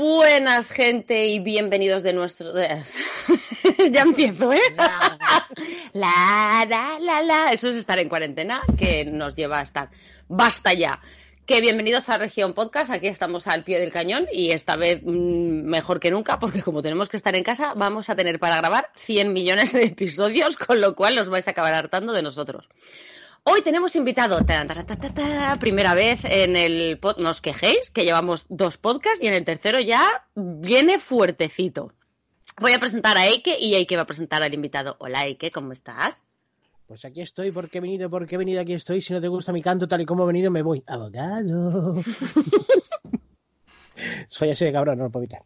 Buenas gente y bienvenidos de nuestro... ya empiezo, ¿eh? la, la, la, la. Eso es estar en cuarentena, que nos lleva a estar. Basta ya. Que bienvenidos a Región Podcast. Aquí estamos al pie del cañón y esta vez mmm, mejor que nunca, porque como tenemos que estar en casa, vamos a tener para grabar 100 millones de episodios, con lo cual os vais a acabar hartando de nosotros. Hoy tenemos invitado, ta, ta, ta, primera vez en el pod, no os quejéis, que llevamos dos podcasts y en el tercero ya viene fuertecito. Voy a presentar a Eike y Eike va a presentar al invitado. Hola Eike, ¿cómo estás? Pues aquí estoy, porque he venido, porque he venido, aquí estoy. Si no te gusta mi canto tal y como he venido, me voy. Abogado. Soy así de cabrón, no lo puedo evitar.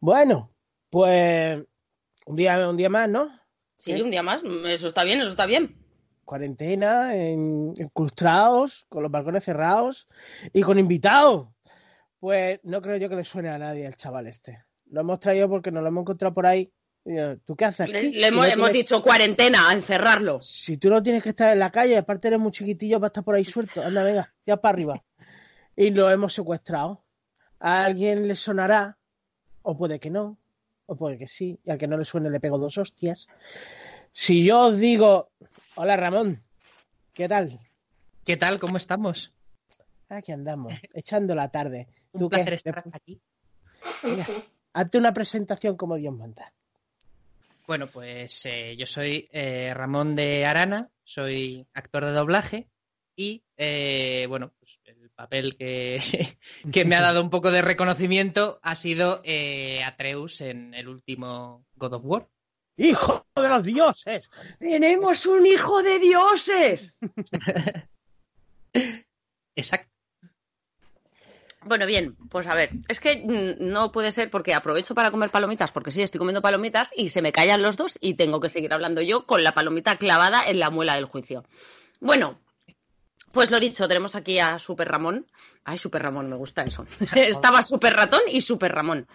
Bueno, pues un día, un día más, ¿no? Sí, un día más. Eso está bien, eso está bien cuarentena, en, con los balcones cerrados y con invitados. Pues no creo yo que le suene a nadie el chaval este. Lo hemos traído porque nos lo hemos encontrado por ahí. ¿Tú qué haces? Le, le hemos, no hemos tienes... dicho cuarentena, a encerrarlo. Si tú no tienes que estar en la calle, aparte eres muy chiquitillo para estar por ahí suelto. Anda, venga, ya para arriba. Y lo hemos secuestrado. A alguien le sonará, o puede que no, o puede que sí, y al que no le suene le pego dos hostias. Si yo os digo, Hola Ramón, ¿qué tal? ¿Qué tal? ¿Cómo estamos? Aquí andamos, echando la tarde. Un ¿Tú placer qué? estar aquí. Mira, hazte una presentación como Dios manda. Bueno, pues eh, yo soy eh, Ramón de Arana, soy actor de doblaje y, eh, bueno, pues el papel que, que, me ha dado un poco de reconocimiento ha sido Atreus en el último God of War. ¡Hijo de los dioses! ¡Tenemos un hijo de dioses! Exacto. Bueno, bien, pues a ver, es que no puede ser porque aprovecho para comer palomitas, porque sí, estoy comiendo palomitas y se me callan los dos y tengo que seguir hablando yo con la palomita clavada en la muela del juicio. Bueno, pues lo dicho, tenemos aquí a Super Ramón. Ay, Super Ramón, me gusta eso. Estaba Super Ratón y Super Ramón.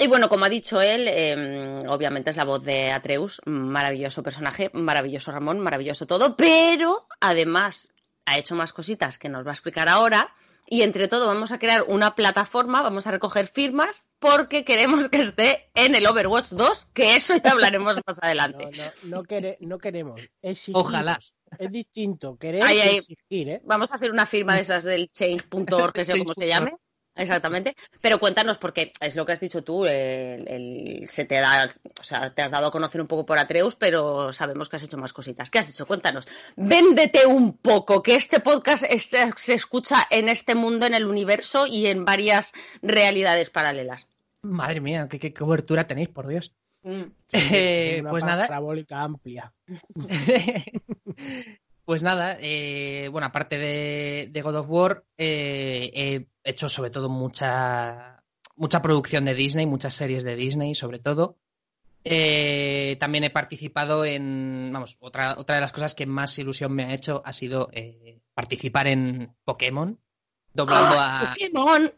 Y bueno, como ha dicho él, eh, obviamente es la voz de Atreus, maravilloso personaje, maravilloso Ramón, maravilloso todo, pero además ha hecho más cositas que nos va a explicar ahora. Y entre todo vamos a crear una plataforma, vamos a recoger firmas porque queremos que esté en el Overwatch 2, que eso ya hablaremos más adelante. No, no, no, quere, no queremos. Exigir. Ojalá. Es distinto. Querer ahí, ahí. exigir, ¿eh? Vamos a hacer una firma de esas del change.org, que sé cómo se llame. Exactamente. Pero cuéntanos, porque es lo que has dicho tú, el, el, se te da, o sea, te has dado a conocer un poco por Atreus, pero sabemos que has hecho más cositas. ¿Qué has hecho? Cuéntanos. Véndete un poco, que este podcast es, se escucha en este mundo, en el universo y en varias realidades paralelas. Madre mía, qué, qué cobertura tenéis, por Dios. Mm. Eh, pues nada. Amplia. Pues nada, eh, bueno, aparte de, de, God of War, eh, he hecho sobre todo mucha, mucha producción de Disney, muchas series de Disney, sobre todo. Eh, también he participado en, vamos, otra, otra de las cosas que más ilusión me ha hecho ha sido eh, participar en Pokémon, doblando ¡Oh, a... Pokémon.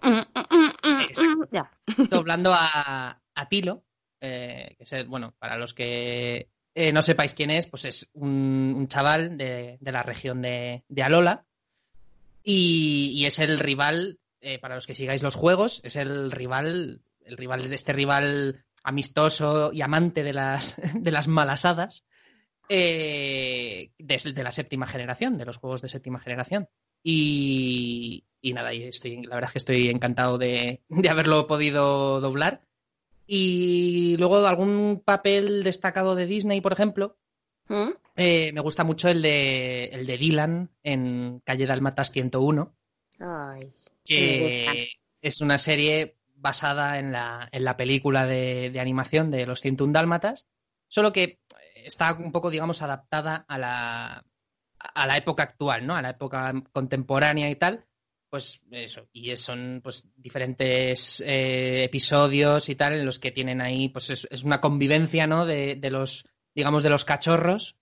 Exacto, ya. doblando a, a Tilo, eh, que es, bueno, para los que eh, no sepáis quién es, pues es un, chaval de, de, la región de, Alola y, y, es el rival, eh, para los que sigáis los juegos, es el rival, el rival de este rival amistoso y amante de las, de las malas hadas eh, de, de, la séptima generación, de los juegos de séptima generación. Y, y nada, y estoy, la verdad es que estoy encantado de, de haberlo podido doblar. Y luego algún papel destacado de Disney, por ejemplo. ¿Mm? Eh, me gusta mucho el de, el de Dylan en Calle Dalmatas 101. Ay, que es una serie basada en la, en la película de, de, animación de los 101 Dálmatas, solo que está un poco, digamos, adaptada a la, a la época actual, ¿no? A la época contemporánea y tal pues eso, y son pues diferentes eh, episodios y tal en los que tienen ahí, pues es, es una convivencia, ¿no? De, de, los, digamos, de los cachorros.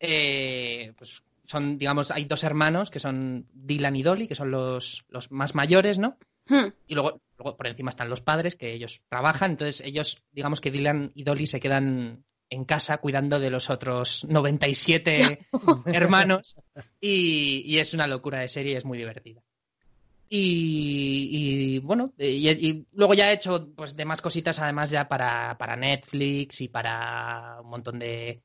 Eh, pues son, digamos, hay dos hermanos que son Dylan y Dolly, que son los, los más mayores, ¿no? Hmm. Y luego, luego por encima están los padres, que ellos trabajan, entonces ellos, digamos que Dylan y Dolly se quedan en casa cuidando de los otros 97 hermanos y, y es una locura de serie, es muy divertida. Y, bueno, y, luego ya he hecho pues demás cositas además ya para, para Netflix y para un montón de,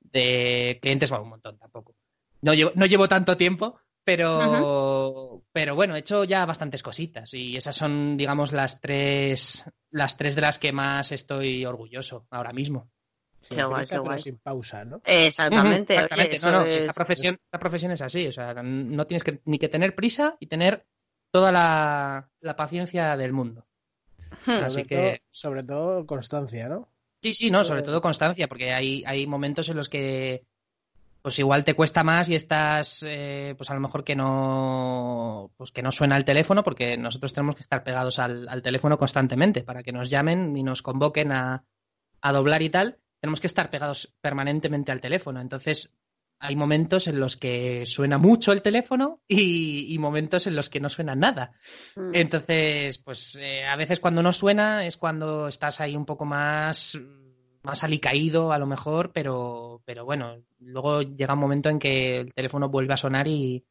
de clientes, bueno, un montón tampoco. No llevo, no llevo tanto tiempo, pero, pero bueno, he hecho ya bastantes cositas y esas son, digamos, las tres, las tres de las que más estoy orgulloso ahora mismo. qué guay, qué guay. sin pausa, ¿no? Exactamente. esta, profesión, esta profesión es así, o sea, no tienes que, ni que tener prisa y tener toda la, paciencia del mundo. Hmm. Así que. sobre todo constancia, ¿no? Sí, sí, no, sobre todo constancia, porque hay, hay momentos en los que pues igual te cuesta más y estás, eh, pues a lo mejor que no, pues que no suena el teléfono, porque nosotros tenemos que estar pegados al, al teléfono constantemente para que nos llamen y nos convoquen a, a, doblar y tal. Tenemos que estar pegados permanentemente al teléfono. Entonces, hay momentos en los que suena mucho el teléfono y, momentos en los que no suena nada. Mm. Entonces, pues eh, a veces cuando no suena es cuando estás ahí un poco más, más alicaído a lo mejor, pero, pero bueno, luego llega un momento en que el teléfono vuelve a sonar y,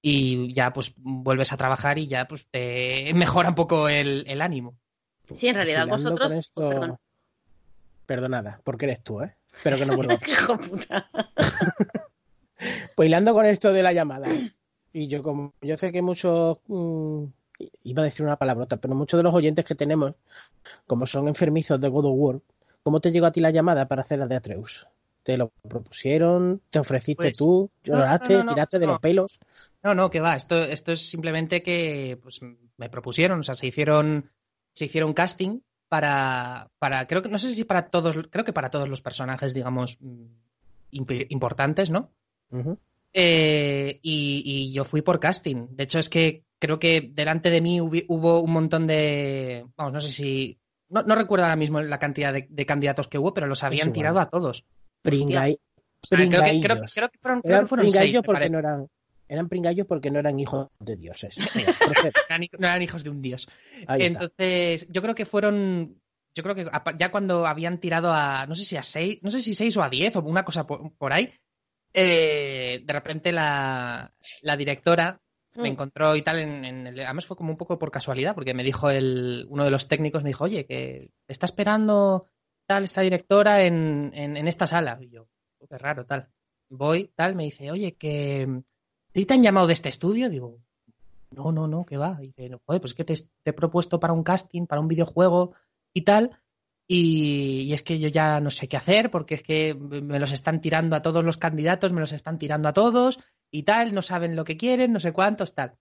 y ya pues vuelves a trabajar y ya pues te mejora un poco el, ánimo. Sí, en realidad vosotros... Perdonada, porque eres tú, ¿eh? Espero que no vuelva. pues hilando con esto de la llamada. Y yo como yo sé que muchos mm, iba a decir una palabrota, pero muchos de los oyentes que tenemos, como son enfermizos de God of War, ¿cómo te llegó a ti la llamada para hacer la de Atreus? ¿Te lo propusieron? ¿Te ofreciste pues, tú? ¿Lloraste? ¿Tiraste de los pelos? No, no, que va. Esto, esto es simplemente que pues, me propusieron, o sea, se hicieron, se hicieron casting para, para, creo que, no sé si para todos, creo que para todos los personajes, digamos, mm, importantes, ¿no? Eh, y, yo fui por casting. De hecho, es que creo que delante de mí hubo un montón de, vamos, no sé si, no, no recuerdo ahora mismo la cantidad de, candidatos que hubo, pero los habían tirado a todos. Pringay, creo, que, creo, que fueron, creo que fueron seis, porque no eran, eran pringallos porque no eran hijos de dioses. no eran hijos de un dios. Entonces, yo creo que fueron. Yo creo que ya cuando habían tirado a. No sé si a seis. No sé si seis o a diez o una cosa por, ahí. Eh, de repente la, la directora me mm. encontró y tal. En, el, además fue como un poco por casualidad, porque me dijo el, uno de los técnicos, me dijo, oye, que está esperando tal esta directora en, en, esta sala. Y yo, qué raro, tal. Voy, tal, me dice, oye, que te han llamado de este estudio? Digo, no, no, no, ¿qué va? Y dice, joder, pues es que te, he propuesto para un casting, para un videojuego y tal. Y, es que yo ya no sé qué hacer porque es que me los están tirando a todos los candidatos, me los están tirando a todos y tal, no saben lo que quieren, no sé cuántos, tal.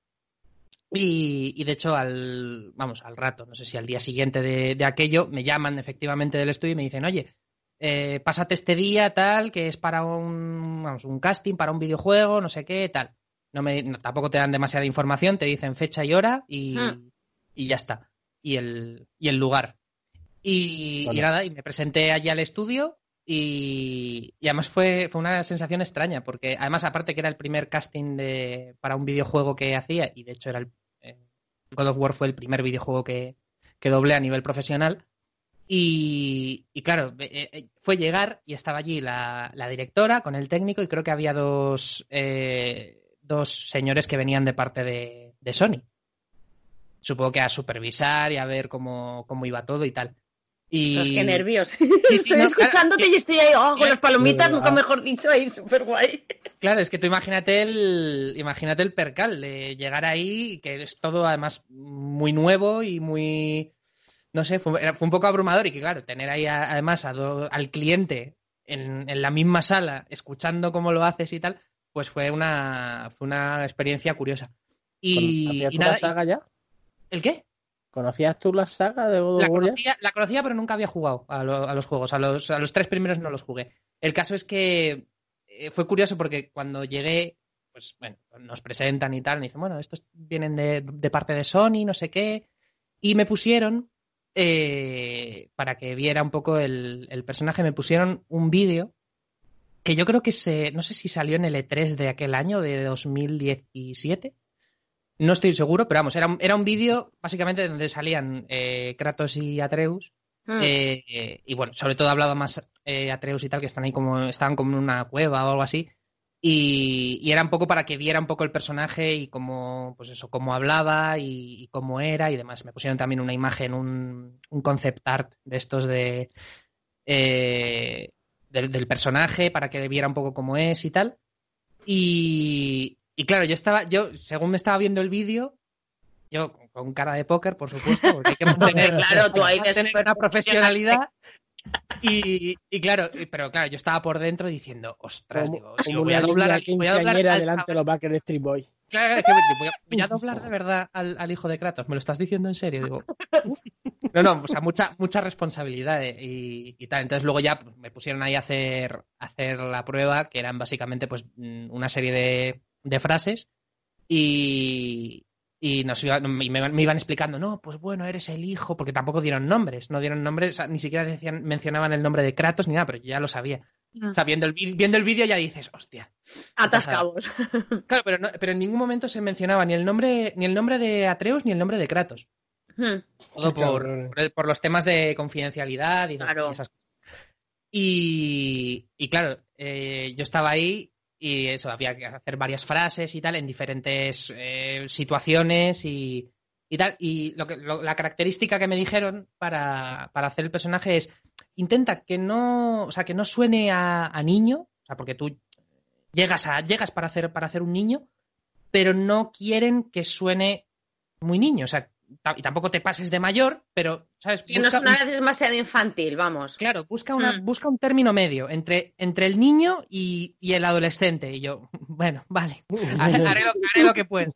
Y, de hecho, al, vamos, al rato, no sé si al día siguiente de, aquello, me llaman efectivamente del estudio y me dicen, oye, eh, pásate este día, tal, que es para un, vamos, un casting, para un videojuego, no sé qué, tal no me, tampoco te dan demasiada información, te dicen fecha y hora y, hmm. y ya está. Y el, y el lugar. Y, nada, y me presenté allí al estudio y, además fue, fue una sensación extraña, porque además aparte que era el primer casting de, para un videojuego que hacía, y de hecho era el, eh, God of War fue el primer videojuego que, que doblé a nivel profesional, y, claro, eh, eh, fue llegar y estaba allí la, la, directora con el técnico y creo que había dos, dos señores que venían de parte de, Sony. Supongo que a supervisar y a ver cómo, iba todo y tal. Y... qué nervios. estoy escuchándote y estoy ahí oh, con las palomitas, nunca mejor dicho, ahí súper guay. Claro, es que tú imagínate el, imagínate el percal de llegar ahí, que es todo además muy nuevo y muy, no sé, fue, un poco abrumador y que claro, tener ahí además al cliente en, en, la misma sala, escuchando cómo lo haces y tal, pues fue una, fue una experiencia curiosa. Y, ¿Conocías tú la saga ya? ¿El qué? ¿Conocías tú la saga de God la conocía, la conocía, pero nunca había jugado a, los juegos. A los, a los, tres primeros no los jugué. El caso es que eh, fue curioso porque cuando llegué, pues bueno, nos presentan y tal, me dicen, bueno, estos vienen de, parte de Sony, no sé qué. Y me pusieron, eh, para que viera un poco el, el personaje, me pusieron un vídeo que yo creo que se, no sé si salió en el E3 de aquel año, de 2017. No estoy seguro, pero vamos, era, era un vídeo básicamente donde salían eh, Kratos y Atreus. Hmm. Eh, y bueno, sobre todo hablaba más eh, Atreus y tal, que están ahí como, estaban como en una cueva o algo así. Y, era un poco para que viera un poco el personaje y cómo, pues eso, cómo hablaba y, cómo era y demás. Me pusieron también una imagen, un, un concept art de estos de eh, del, personaje para que viera un poco cómo es y tal. Y, y claro, yo estaba, yo, según me estaba viendo el vídeo, yo con cara de póker, por supuesto, porque hay que mantener, claro, tú ahí tener una profesionalidad y, claro, pero claro, yo estaba por dentro diciendo, ostras, digo, voy a doblar, voy a doblar delante de los backers de Street Boy. Claro, voy, a, doblar de verdad al, hijo de Kratos. ¿Me lo estás diciendo en serio? Digo, no, no, o sea, mucha, mucha responsabilidad y, tal. Entonces luego ya pues, me pusieron ahí a hacer, hacer la prueba, que eran básicamente pues mm, una serie de, de frases y, y nos me, iban explicando, no, pues bueno, eres el hijo, porque tampoco dieron nombres, no dieron nombres, ni siquiera decían, mencionaban el nombre de Kratos ni nada, pero yo ya lo sabía. Ah. O sea, viendo el, viendo el vídeo ya dices, hostia. Atascados. Claro, pero, pero en ningún momento se mencionaba ni el nombre, ni el nombre de Atreus ni el nombre de Kratos. Hmm. Todo por, los temas de confidencialidad y, esas cosas. Y, claro, eh, yo estaba ahí y eso, había que hacer varias frases y tal en diferentes eh, situaciones y, tal. Y lo que, la característica que me dijeron para, hacer el personaje es intenta que no, o sea, que no suene a, niño, o sea, porque tú llegas a, llegas para hacer, para hacer un niño, pero no quieren que suene muy niño. O sea, y tampoco te pases de mayor, pero, ¿sabes? Que no es una vez demasiado infantil, vamos. Claro, busca, una, mm. busca un término medio entre, entre el niño y, el adolescente. Y yo, bueno, vale, haré, lo, que puedo.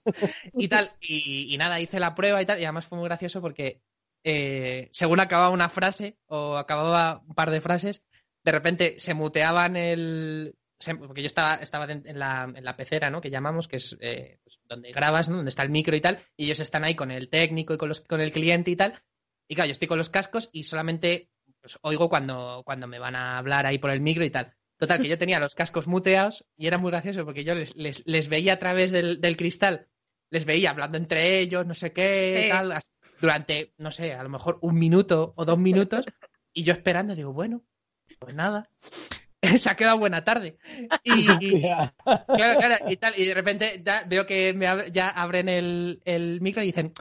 Y tal, y, nada, hice la prueba y tal, y además fue muy gracioso porque eh, según acababa una frase o acababa un par de frases, de repente se muteaban el, porque yo estaba, estaba en, la, en la pecera, ¿no? Que llamamos, que es eh, pues, donde grabas, ¿no? Donde está el micro y tal, y ellos están ahí con el técnico y con, los, con el cliente y tal. Y claro, yo estoy con los cascos y solamente pues, oigo cuando, cuando me van a hablar ahí por el micro y tal. Total, que yo tenía los cascos muteados y era muy gracioso porque yo les, les, veía a través del, del, cristal, les veía hablando entre ellos, no sé qué, tal, durante, no sé, a lo mejor un minuto o dos minutos, y yo esperando, digo, bueno, pues nada. se ha quedado buena tarde. Y, claro, claro, y, tal, y de repente veo que ya abren el, micro y dicen,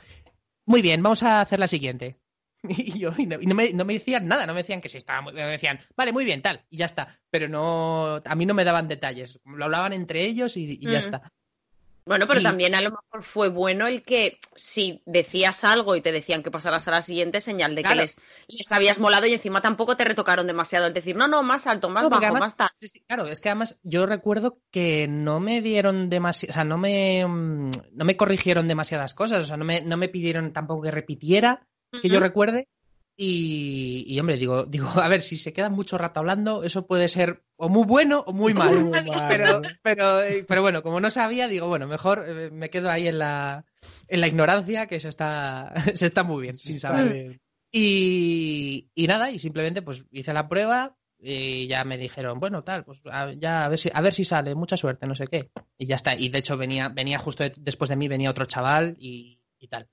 muy bien, vamos a hacer la siguiente. Y yo, no, me, decían nada, no me decían que si estaba muy me decían, vale, muy bien, tal, y ya está. Pero no, a mí no me daban detalles, lo hablaban entre ellos y, ya mm. está. Bueno, pero también a lo mejor fue bueno el que si decías algo y te decían que pasaras a la siguiente, señal de que les, les, habías molado y encima tampoco te retocaron demasiado el decir, no, no, más alto, más bajo, más tal. claro, es que además yo recuerdo que no me dieron demasiado, o sea, no me, mm, no me corrigieron demasiadas cosas, o sea, no me, no me pidieron tampoco que repitiera, que yo recuerde. Y, hombre, digo, digo, a ver, si se queda mucho rato hablando, eso puede ser o muy bueno o muy malo. pero, pero, eh, pero bueno, como no sabía, digo, bueno, mejor eh, me quedo ahí en la, en la ignorancia, que se está, se está muy bien, sin saber. Y, y nada, y simplemente pues hice la prueba y ya me dijeron, bueno, tal, pues ya a ver si, a ver si sale, mucha suerte, no sé qué. Y ya está. Y de hecho venía, venía justo después de mí, venía otro chaval y, y tal.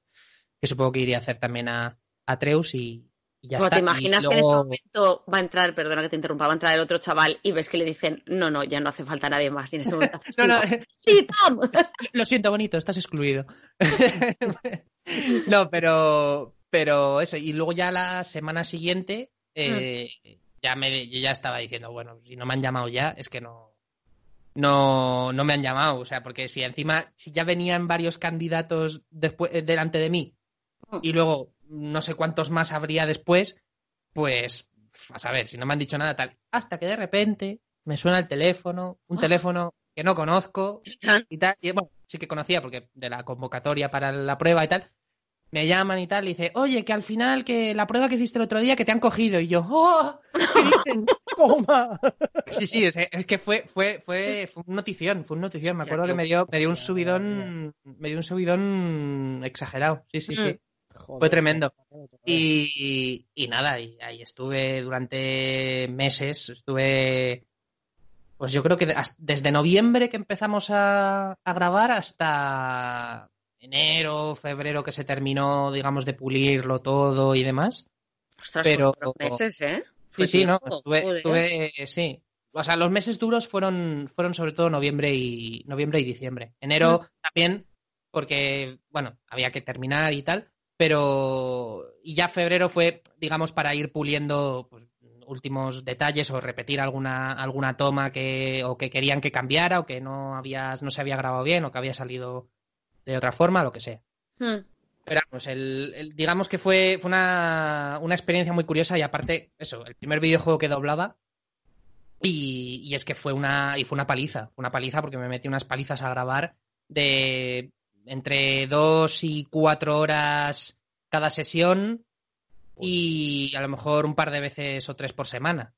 Que supongo que iría a hacer también a, a Treus y, ¿Te imaginas que en ese momento va a entrar, perdona que te interrumpa, va a entrar el otro chaval y ves que le dicen, no, no, ya no hace falta nadie más? Y en ese momento haces ¡Sí, Tom! Lo siento, bonito, estás excluido. no, pero, pero eso. Y luego ya la semana siguiente, eh, mm. ya me, yo ya estaba diciendo, bueno, si no me han llamado ya, es que no, no, no me han llamado. O sea, porque si encima, si ya venían varios candidatos después, delante de mí mm. y luego no sé cuántos más habría después, pues a saber, si no me han dicho nada tal. Hasta que de repente me suena el teléfono, un ah. teléfono que no conozco y tal. Y bueno, sí que conocía porque de la convocatoria para la prueba y tal. Me llaman y tal, y dice, oye, que al final, que la prueba que hiciste el otro día, que te han cogido. Y yo, ¡oh! ¿Qué dicen? ¡Toma! Sí, sí, es, que fue, fue, fue, fue notición, fue un notición. Me acuerdo que me dio, me dio un subidón, me dio un subidón exagerado. Sí, sí, sí. Fue tremendo. Y, nada, y ahí estuve durante meses, estuve, pues yo creo que desde noviembre que empezamos a, grabar hasta enero, febrero que se terminó, digamos, de pulirlo todo y demás. Ostras, pues pero meses, ¿eh? sí, sí, no, estuve, sí. o sea, los meses duros fueron, fueron sobre todo noviembre y, noviembre y diciembre. Enero también, porque, bueno, había que terminar y tal, pero y ya febrero fue, digamos, para ir puliendo pues, últimos detalles o repetir alguna, alguna toma que, o que querían que cambiara o que no, habías, no se había grabado bien o que había salido de otra forma, lo que sea. Hmm. Pero vamos, el, digamos que fue, fue una, una, experiencia muy curiosa y aparte, eso, el primer videojuego que doblaba y, y, es que fue una, y fue una paliza, fue una paliza porque me metí unas palizas a grabar de entre dos y cuatro horas cada sesión y a lo mejor un par de veces o tres por semana.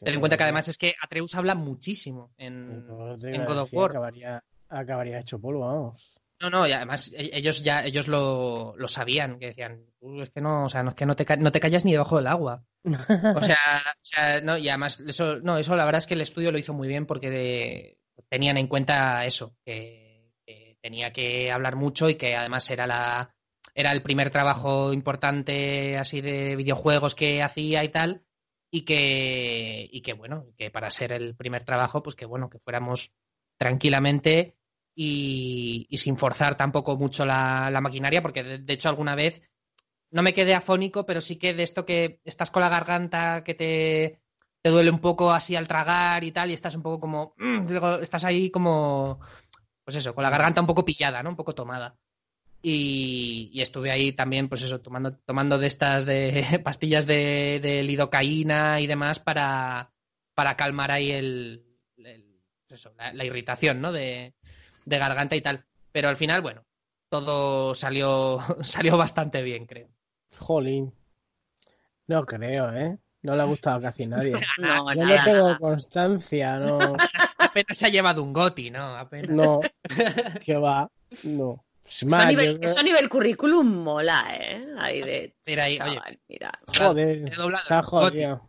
Ten en cuenta que además es que Atreus habla muchísimo en, en God of War. Acabaría, acabaría hecho polvo, vamos. No, no, y además e, ellos ya ellos lo, lo sabían, que decían, es que no, o sea, no es que no te, no te callas ni debajo del agua. O sea, o sea, no, y además eso, no, eso la verdad es que el estudio lo hizo muy bien porque de, tenían en cuenta eso, que, tenía que hablar mucho y que además era la era el primer trabajo importante así de videojuegos que hacía y tal y que y que bueno, que para ser el primer trabajo pues que bueno, que fuéramos tranquilamente y, sin forzar tampoco mucho la, la maquinaria, porque de, de, hecho alguna vez no me quedé afónico, pero sí que de esto que estás con la garganta, que te, te duele un poco así al tragar y tal, y estás un poco como, mmm, estás ahí como, pues eso, con la garganta un poco pillada, ¿no? Un poco tomada. Y, y, estuve ahí también, pues eso, tomando, tomando de estas de pastillas de, de lidocaína y demás para, para calmar ahí el, el eso, la, la, irritación, ¿no? De, de garganta y tal. Pero al final, bueno, todo salió, salió bastante bien, creo. Jolín. No creo, ¿eh? No le ha gustado casi a nadie. no, Yo nada, no tengo nada. constancia, no. Apenas se ha llevado un goti, ¿no? Apenas. No. Que va. No. Es Eso, a nivel, eso a nivel currículum mola, ¿eh? Ahí de. Mira ahí, chaval, oye. mira. Joder, el jodido.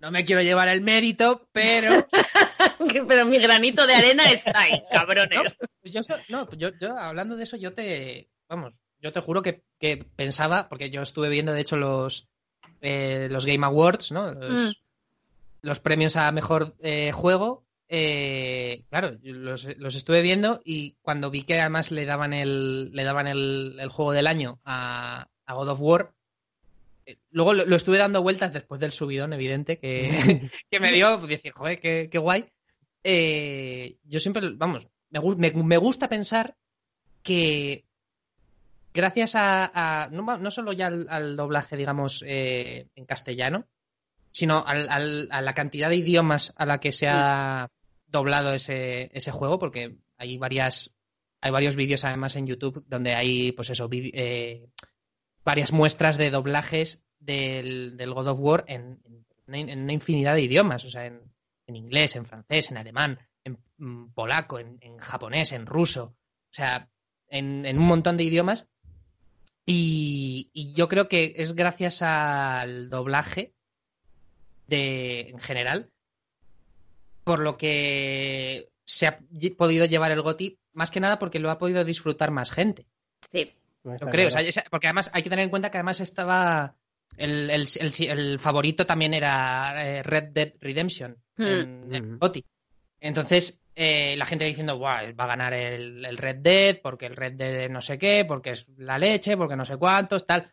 No me quiero llevar el mérito, pero Pero mi granito de arena está ahí, cabrones. Pues yo, no, pues yo, yo, hablando de eso, yo te, vamos, yo te juro que, que pensaba, porque yo estuve viendo, de hecho, los, eh, los Game Awards, ¿no? Los, Mm. los premios a mejor eh, juego. Eh, claro, los, los estuve viendo y cuando vi que además le daban el, le daban el, el juego del año a, a God of War, eh, luego lo, lo estuve dando vueltas después del subidón, evidente, que, que me dio, pues, decir, joder, qué, qué guay. Eh, yo siempre, vamos, me, me, me gusta pensar que gracias a, a- no, solo ya al, al doblaje, digamos, en castellano, sino al- al- a la cantidad de idiomas a la que se ha doblado ese, ese juego, porque hay varias, hay varios vídeos además en YouTube donde hay, pues eso, eh, varias muestras de doblajes del, del God of War en, una, infinidad de idiomas, o sea, en, en inglés, en francés, en alemán, en mm, polaco, en, japonés, en ruso, o sea, en, en un montón de idiomas. Y, y yo creo que es gracias al doblaje de, en general, por lo que se ha podido llevar el GOTI, más que nada porque lo ha podido disfrutar más gente. Sí. No Yo creo, o sea, porque además hay que tener en cuenta que además estaba el, el- el- el favorito también era eh, Red Dead Redemption en, Hmm. en GOTY. Entonces, eh, la gente diciendo, "Buah, va a ganar el, el Red Dead, porque el Red Dead no sé qué, porque es la leche, porque no sé cuántos, tal.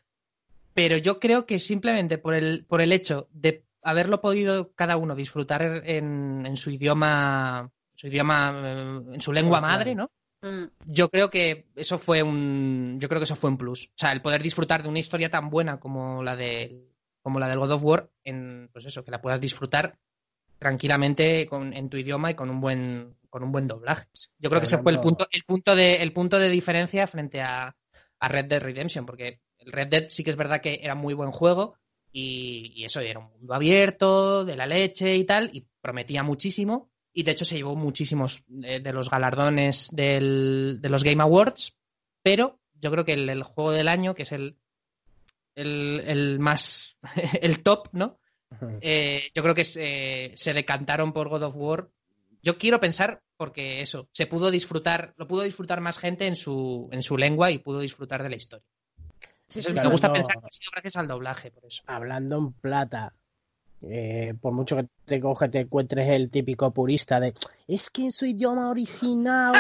Pero yo creo que simplemente por el, por el hecho de haberlo podido cada uno disfrutar en, en su idioma, su idioma, eh, en su lengua madre, ¿no? Mm. yo creo que eso fue un yo creo que eso fue un plus o sea el poder disfrutar de una historia tan buena como la del como la del God of War en pues eso que la puedas disfrutar tranquilamente con, en tu idioma y con un buen con un buen doblaje yo creo que ese fue el punto el punto de el punto de diferencia frente a, a Red Dead Redemption porque el Red Dead sí que es verdad que era muy buen juego y, y eso era un mundo abierto de la leche y tal y prometía muchísimo y de hecho se llevó muchísimos eh, de los galardones del- de los Game Awards, pero yo creo que el, el juego del año, que es el, el, el más, el top, ¿no? Eh, yo creo que se, se decantaron por God of War. Yo quiero pensar porque eso, se pudo disfrutar, lo pudo disfrutar más gente en su, en su lengua y pudo disfrutar de la historia. Sí, sí, me gusta no. pensar que ha sido gracias al doblaje, por eso. Hablando en plata, Eh, por mucho que te coge, te encuentres el típico purista de es que en su idioma original,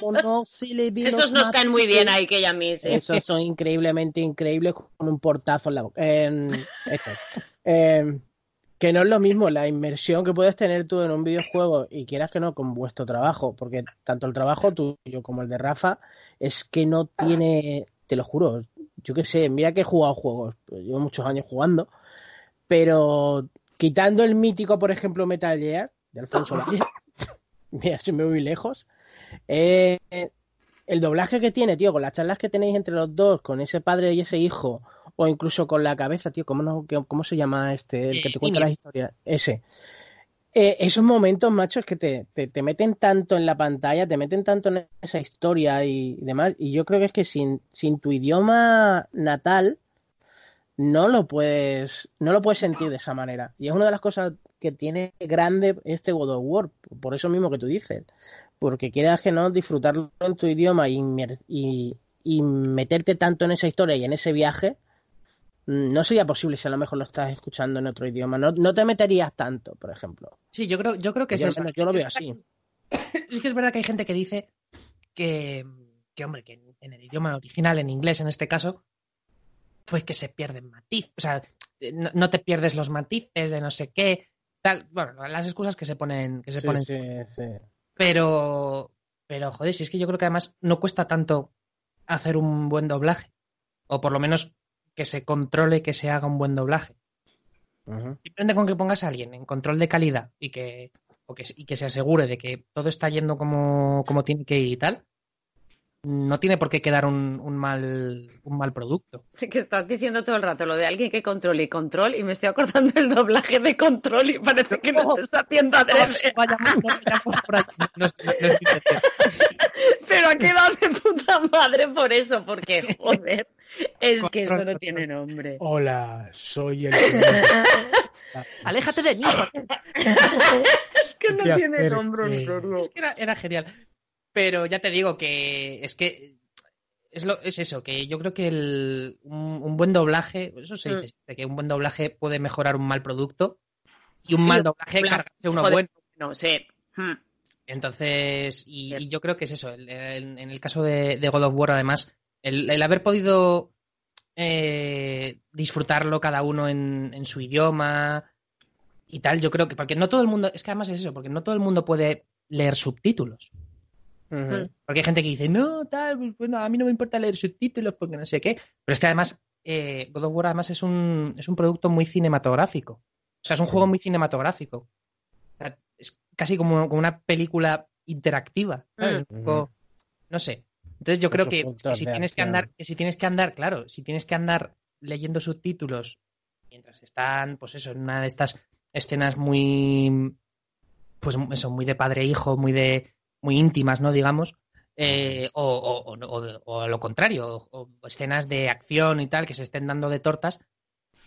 como no se le ve Esos nos caen muy bien ahí, que ya mí. Esos son increíblemente increíbles con un portazo en la boca. Eh, que no es lo mismo la inmersión que puedes tener tú en un videojuego y quieras que no con vuestro trabajo, porque tanto el trabajo tuyo como el de Rafa es que no tiene, te lo juro, yo qué sé, mira que he jugado juegos, pues llevo muchos años jugando, pero quitando el mítico, por ejemplo, Metal Gear de Alfonso Valle, mira, si me voy lejos, eh, el doblaje que tiene, tío, con las charlas que tenéis entre los dos, con ese padre y ese hijo, o incluso con la cabeza, tío, ¿cómo, no, cómo se llama este, el que te cuenta las historias? Ese. Eh, esos momentos, machos, que te, te, meten tanto en la pantalla, te meten tanto en esa historia y, demás, y yo creo que es que sin, sin tu idioma natal no lo puedes no lo puedes sentir de esa manera. Y es una de las cosas que tiene grande este God of War, por eso mismo que tú dices, porque quieras que no disfrutarlo en tu idioma y, y, y meterte tanto en esa historia y en ese viaje, no sería posible si a lo mejor lo estás escuchando en otro idioma. No, te meterías tanto, por ejemplo. Sí, yo creo, yo creo que es eso. Yo lo veo así. Es que es verdad que hay gente que dice que, que hombre, que en el idioma original, en inglés en este caso, pues que se pierden matices. O sea, no, te pierdes los matices de no sé qué. Tal. Bueno, las excusas que se ponen. Que se ponen. Sí, sí. Pero, pero, joder, si es que yo creo que además no cuesta tanto hacer un buen doblaje. O por lo menos que se controle que se haga un buen doblaje. Simplemente con que pongas a alguien en control de calidad y que, y que se asegure de que todo está yendo como, como tiene que ir y tal, no tiene por qué quedar un, un, mal, un mal producto. Que estás diciendo todo el rato lo de alguien que controle y control y me estoy acordando del doblaje de control y parece que no estés haciendo adrede. Pero ha quedado de puta madre por eso, porque joder, es que eso no tiene nombre. Hola, soy el... Aléjate de mí. es que no tiene nombre, Es que era, era genial. Pero ya te digo que es que es, lo, es eso, que yo creo que el, un, buen doblaje, eso se dice, mm. que un buen doblaje puede mejorar un mal producto y un mal doblaje cargarse uno bueno. No sé. Hmm. Entonces, y, yo creo que es eso. en el caso de, God of War, además, el, haber podido eh, disfrutarlo cada uno en, en, su idioma y tal, yo creo que, porque no todo el mundo, es que además es eso, porque no todo el mundo puede leer subtítulos. Porque hay gente que dice, no, tal, pues, bueno, a mí no me importa leer subtítulos porque no sé qué. Pero es que además, eh, God of War además es un, es un producto muy cinematográfico. O sea, es un juego muy cinematográfico. es casi como, como, una película interactiva. No sé. Entonces yo creo que, si tienes que andar, que si tienes que andar, claro, si tienes que andar leyendo subtítulos mientras están, pues eso, en una de estas escenas muy, pues eso, muy de padre e hijo, muy de muy íntimas, ¿no? Digamos. Eh, o, o, lo contrario, o, escenas de acción y tal que se estén dando de tortas,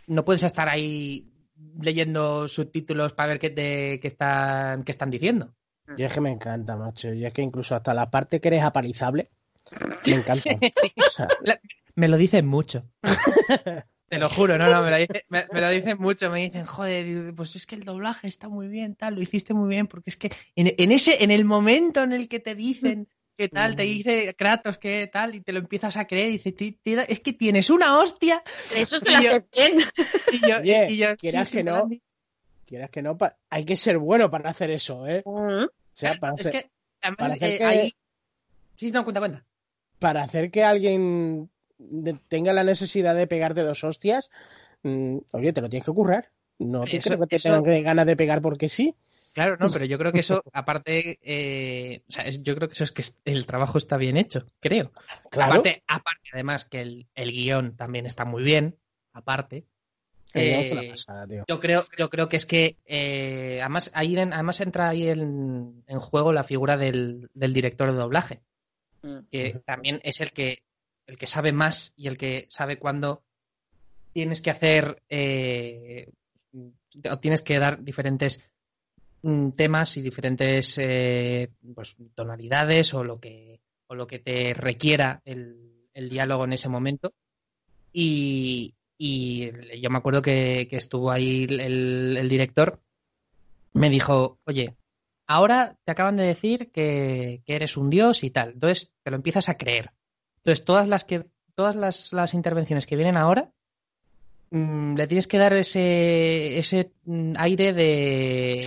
no puedes estar ahí leyendo subtítulos para ver qué, te, qué, están, qué están diciendo. Y es que me encanta, macho. Y es que incluso hasta la parte que eres aparizable, me encanta. me lo dicen mucho. Te lo juro, no, no, me lo, dicen, me, lo, dicen, mucho, me dicen, joder, pues es que el doblaje está muy bien, tal, lo hiciste muy bien, porque es que en, ese, en el momento en el que te dicen qué tal, te dice Kratos qué tal, y te lo empiezas a creer, y dice, es que tienes una hostia. Eso es que lo haces bien. Y yo, y yo quieras que no, quieras que no, hay que ser bueno para hacer eso, ¿eh? O sea, para hacer, es que, además, eh, ahí... Sí, no, cuenta, cuenta. Para hacer que alguien tenga la necesidad de pegarte dos hostias, mm, oye, te lo tienes que currar. No te creo que te tengan ganas de pegar porque sí. Claro, no, pero yo creo que eso, aparte, eh, o sea, yo creo que eso es que el trabajo está bien hecho, creo. Aparte, aparte además, que el, el guion también está muy bien, aparte. Eh, yo creo, yo creo que es que eh, además ahí además entra ahí en, en juego la figura del, del, director de doblaje. Que también es el que el que sabe más y el que sabe cuándo tienes que hacer eh, o tienes que dar diferentes mm, temas y diferentes eh, pues, tonalidades o lo que o lo que te requiera el, diálogo en ese momento. Y, y yo me acuerdo que, estuvo ahí el, director, me dijo, oye, ahora te acaban de decir que, eres un dios y tal, entonces te lo empiezas a creer. Entonces todas las que todas las, intervenciones que vienen ahora mm, le tienes que dar ese, ese mm, aire de,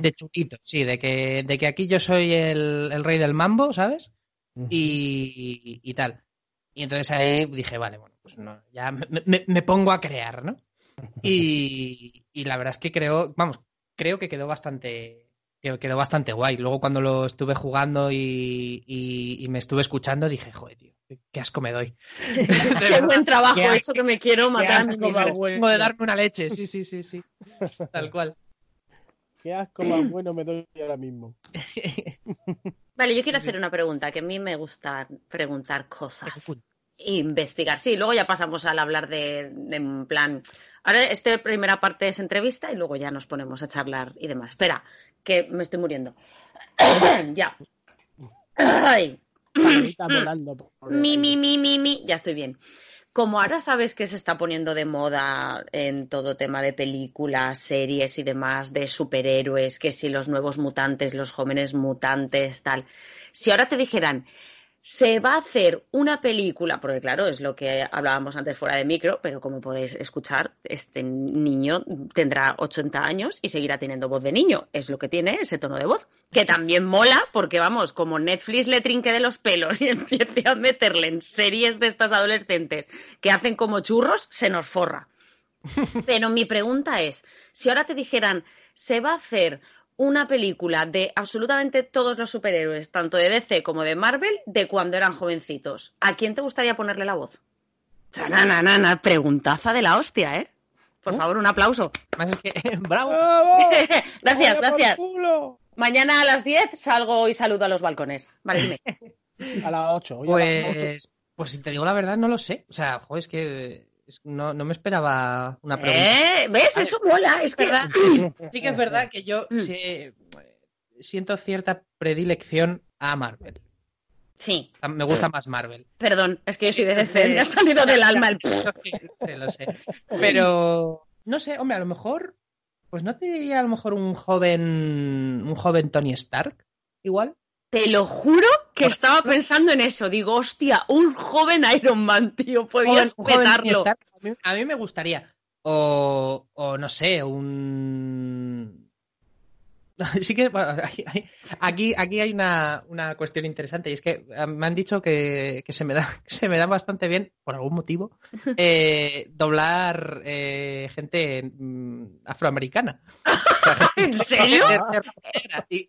de, chulito, sí, de que, de que aquí yo soy el, rey del mambo, ¿sabes? y, tal. Y entonces ahí dije, vale, bueno, pues no, ya me, pongo a crear, ¿no? Y, la verdad es que creo, vamos, creo que quedó bastante, quedó bastante guay. Luego cuando lo estuve jugando y, me estuve escuchando, dije, joder, tío, qué asco me doy. qué buen trabajo hecho que me quiero matar. Como de darme una leche, sí, sí, sí, sí. Tal cual. Qué asco más bueno me doy ahora mismo. Vale, yo quiero hacer una pregunta, que a mí me gusta preguntar cosas. Investigar, sí, luego ya pasamos al hablar de, en plan. Ahora, esta primera parte es entrevista y luego ya nos ponemos a charlar y demás. Espera, que me estoy muriendo. ya. Ay. Mi, mi, mi, mi, mi. Ya estoy bien. Como ahora sabes que se está poniendo de moda en todo tema de películas, series y demás, de superhéroes, que si los nuevos mutantes, los jóvenes mutantes, tal. Si ahora te dijeran, se va a hacer una película, porque claro, es lo que hablábamos antes fuera de micro, pero como podéis escuchar, este niño tendrá 80 años y seguirá teniendo voz de niño. Es lo que tiene ese tono de voz. Que también mola, porque vamos, como Netflix le trinque de los pelos y empiece a meterle en series de estas adolescentes que hacen como churros, se nos forra. Pero mi pregunta es, si ahora te dijeran, se va a hacer una película de absolutamente todos los superhéroes, tanto de DC como de Marvel, de cuando eran jovencitos. ¿A quién te gustaría ponerle la voz? na, preguntaza de la hostia, ¿eh? Por ¿Oh? favor, un aplauso. ¡Bravo! gracias, gracias. Mañana a las 10 salgo y saludo a los balcones. Vale, dime. A las 8. Pues, pues si te digo la verdad, no lo sé. O sea, joder, es que no, me esperaba una pregunta. ¿Eh? ¿Ves? Eso mola. Es que... sí que es verdad que yo mm. siento cierta predilección a Marvel. Sí. Me gusta más Marvel. Perdón, es que yo soy de DC, me ha salido del alma el... sí, lo sé. Pero, no sé, hombre, a lo mejor, pues no te diría a lo mejor un joven, un joven Tony Stark, igual. Te lo juro que estaba pensando en eso. Digo, hostia, un joven Iron Man, tío, podías petarlo. A mí, me gustaría. O, o no sé, un. Sí que aquí, aquí hay una, una, cuestión interesante y es que eh, me han dicho que, que se, me da, se me da bastante bien, por algún motivo, eh, doblar eh, gente mm, afroamericana. ¿En serio? Y,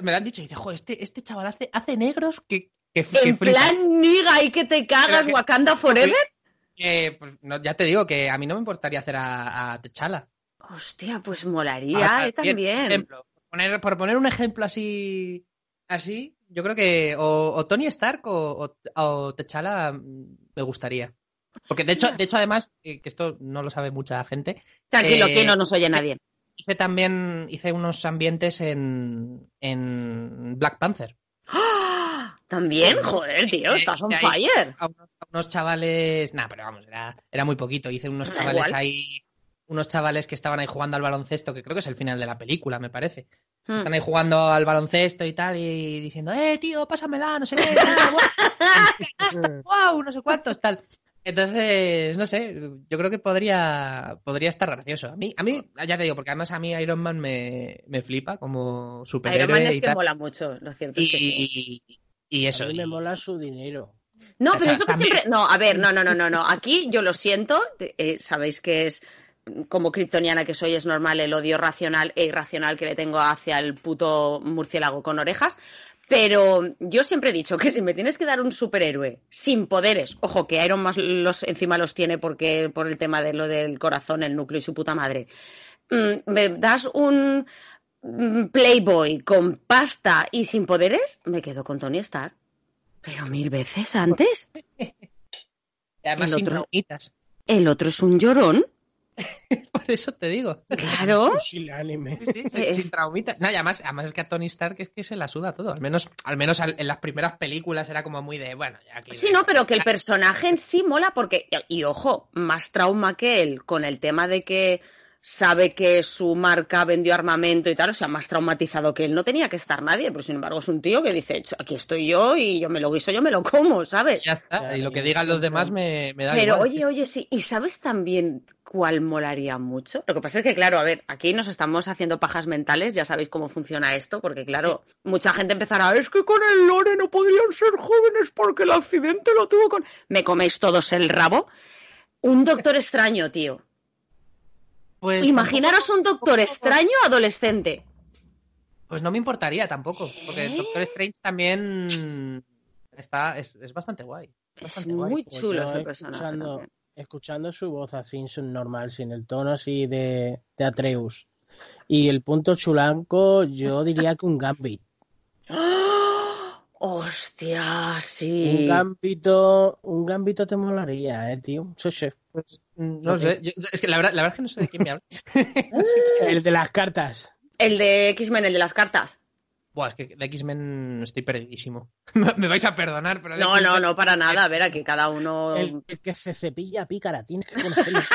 me lo han dicho y dice, este, este chaval hace, hace negros que, que, En plan niga y que te cagas Wakanda Forever. pues ya te digo que a mí no me importaría hacer a, a T'Challa. Hostia, pues molaría, también por poner un ejemplo así, así, yo creo que o, Tony Stark o, o, T'Challa me gustaría. Porque de hecho, de hecho además, eh, que esto no lo sabe mucha gente. Tranquilo, que no nos oye nadie. Hice también, hice unos ambientes en, en Black Panther. ¡Ah! También, joder, tío, estás on fire. A unos, chavales, nada, pero vamos, era, era, muy poquito. Hice unos chavales ahí unos chavales que estaban ahí jugando al baloncesto, que creo que es el final de la película, me parece. Hmm. Están ahí jugando al baloncesto y tal, y diciendo, eh, tío, pásamela, no sé qué, wow, no sé cuántos, tal. Entonces, no sé, yo creo que podría, podría estar gracioso. A mí, a mí, ya te digo, porque además a mí Iron Man me, me flipa como superhéroe. Iron Man es que mola mucho, lo cierto es que sí. Y, eso. A mí me mola su dinero. No, pero esto que siempre. No, a ver, no, no, no, no, no. Aquí yo lo siento, eh, sabéis que es como kryptoniana que soy, es normal el odio racional e irracional que le tengo hacia el puto murciélago con orejas. Pero yo siempre he dicho que si me tienes que dar un superhéroe sin poderes, ojo, que Iron Man los, encima los tiene porque por el tema de lo del corazón, el núcleo y su puta madre, mm, me das un mm, Playboy con pasta y sin poderes, me quedo con Tony Stark. Pero mil veces antes. Además, el otro, el otro es un llorón Por eso te digo. Claro. Sí, sí, sí, sin traumita. No, y además, además es que a Tony Stark es que se la suda todo. Al menos, al menos al- en las primeras películas era como muy de, bueno, ya aquí. Sí, no, pero que el personaje en sí mola porque, y ojo, más trauma que él con el tema de que sabe que su marca vendió armamento y tal, o sea, más traumatizado que él no tenía que estar nadie, pero sin embargo es un tío que dice, aquí estoy yo y yo me lo guiso, yo me lo como, ¿sabes? Ya está. Y lo que digan los demás me, me da Pero igual. oye, oye, sí, ¿y sabes también cuál molaría mucho? Lo que pasa es que, claro, a ver, aquí nos estamos haciendo pajas mentales, ya sabéis cómo funciona esto, porque, claro, mucha gente empezará, es que con el Lore no podrían ser jóvenes porque el accidente lo tuvo con... Me coméis todos el rabo. Un doctor extraño, tío. Pues Imaginaros un doctor extraño adolescente. Pues no me importaría tampoco, porque ¿Eh? Doctor Strange también está, es, es bastante guay. Es Bastante muy Pues chulo ese personaje. Escuchando, su voz así normal, sin el tono así de, de Atreus. Y el punto chulanco, yo diría que un Gambit. ¡Oh! ¡Hostia, sí! Un Gambito, un Gambito te molaría, eh, tío. Sí, sí. Pues, mm, no sé, yo- es que la verdad, la verdad es que no sé de quién me hablas. El de las cartas. El de X-Men, el de las cartas. Buah, es que de X-Men estoy perdidísimo. me vais a perdonar, pero No, no, no, para nada. A ver, aquí cada uno... El, el que se cepilla a pícara, tienes que conocerlo.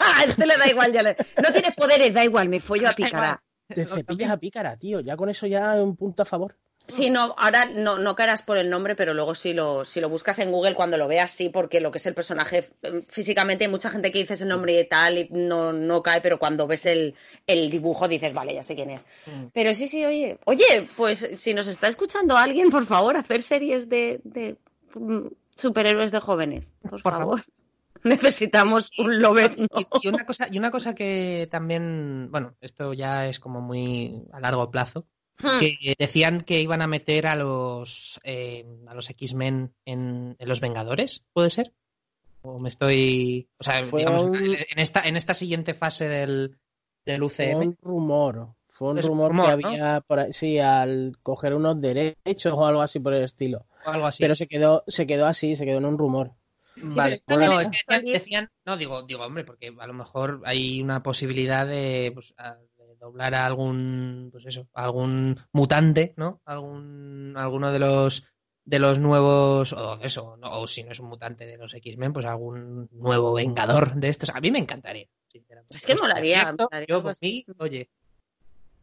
A este le da igual, ya le- No tienes poderes, da igual, me follo a picará. Te cepillas a pícara, tío. Ya con eso ya un punto a favor. Sí, no, ahora no, no caerás por el nombre, pero luego si lo, si lo buscas en Google cuando lo veas, sí, porque lo que es el personaje eh, físicamente hay mucha gente que dice ese nombre y tal y no, no cae, pero cuando ves el, el dibujo dices, vale, ya sé quién es. Mm. Pero sí, sí, oye, oye, pues si nos está escuchando alguien, por favor, hacer series de, de mm, superhéroes de jóvenes, por, Por favor. Necesitamos un lobezno. Y, y una cosa, y una cosa que también, bueno, esto ya es como muy a largo plazo. Que decían que iban a meter a los eh, a los X-Men en, en los Vengadores, ¿puede ser? O me estoy, o sea, Fue digamos, un- en esta en esta siguiente fase del del Fue UCM. un rumor. Fue un rumor, rumor, que ¿no? había por ahí, sí, al coger unos derechos o algo así por el estilo. o algo así. Pero se quedó, se quedó así, se quedó en un rumor. Vale, pero no, es que decían, decían- no digo, digo, hombre, porque a lo mejor hay una posibilidad de, pues, a- doblar a algún, pues eso, a algún mutante, ¿no? Algún, alguno de los de los nuevos, o eso, no, o si no es un mutante de los X-Men, pues algún nuevo vengador de estos. A mí me encantaría, sinceramente. Es que Pues, molaría, Yo, por bastante. mí, oye,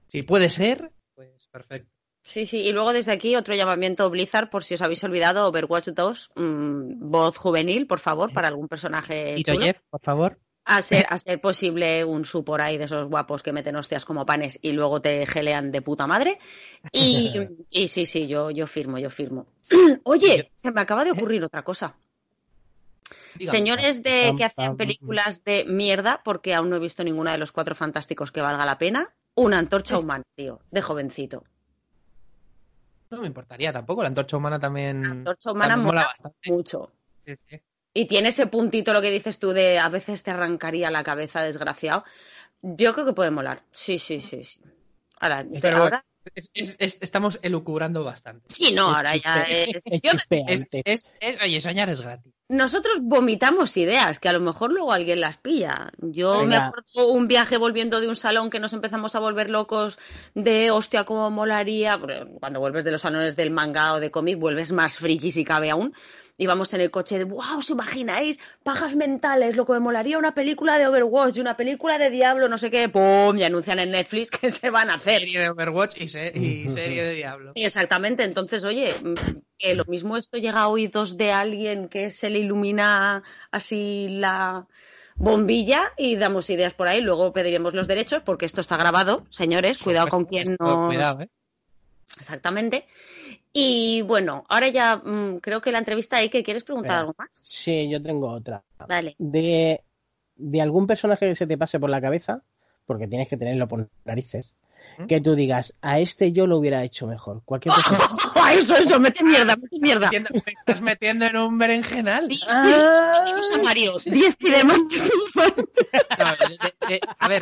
si puede ser, pues perfecto. Sí, sí, y luego desde aquí otro llamamiento Blizzard por si os habéis olvidado, Overwatch 2, mm, voz juvenil, por favor, para algún personaje Y chulo. Jeff, por favor. A ser, a ser posible un supor ahí de esos guapos que meten hostias como panes y luego te gelean de puta madre. Y, y sí, sí, yo, yo firmo, yo firmo. Oye, se me acaba de ocurrir otra cosa. Dígame. Señores de que hacen películas de mierda, porque aún no he visto ninguna de los cuatro fantásticos que valga la pena, una antorcha humana, tío, de jovencito. No me importaría tampoco, la antorcha humana también. La antorcha humana también mola bastante. mucho. Sí, sí. Y tiene ese puntito, lo que dices tú, de a veces te arrancaría la cabeza, desgraciado. Yo creo que puede molar. Sí, sí, sí, sí. Ahora, Pero ahora es- es- es- estamos elucubrando bastante. sí, no, ahora ya es- Es yo- Es, chispeante. es, es- oye, soñar es gratis. nosotros vomitamos ideas, que a lo mejor luego alguien las pilla. Yo me acuerdo un viaje volviendo de un salón que nos empezamos a volver locos de hostia, cómo molaría. Cuando vuelves de los salones del manga o de cómic, vuelves más friki si cabe aún. Íbamos en el coche de, wow, ¿os imagináis? Pajas mentales, lo que me molaría una película de Overwatch, una película de Diablo, no sé qué, ¡pum! Y anuncian en Netflix que se van a hacer. Serie de Overwatch y, se- y serie de Diablo. Exactamente, entonces, oye, que lo mismo esto llega a oídos de alguien que se le ilumina así la bombilla y damos ideas por ahí, luego pediremos los derechos porque esto está grabado, señores, cuidado con quien Esto, no... Cuidado, ¿eh? Exactamente. Y bueno, ahora ya mm, creo que la entrevista hay que quieres preguntar algo más. Sí, yo tengo otra. Vale. De, de algún personaje que se te pase por la cabeza, porque tienes que tenerlo por narices, ¿Mm? que tú digas, a este yo lo hubiera hecho mejor. Cualquier persona. ¡Ah, eso, eso! ¡Mete mierda, mete mierda! Te estás metiendo en un berenjenal. Vamos a Mario. Diez de- de- a ver,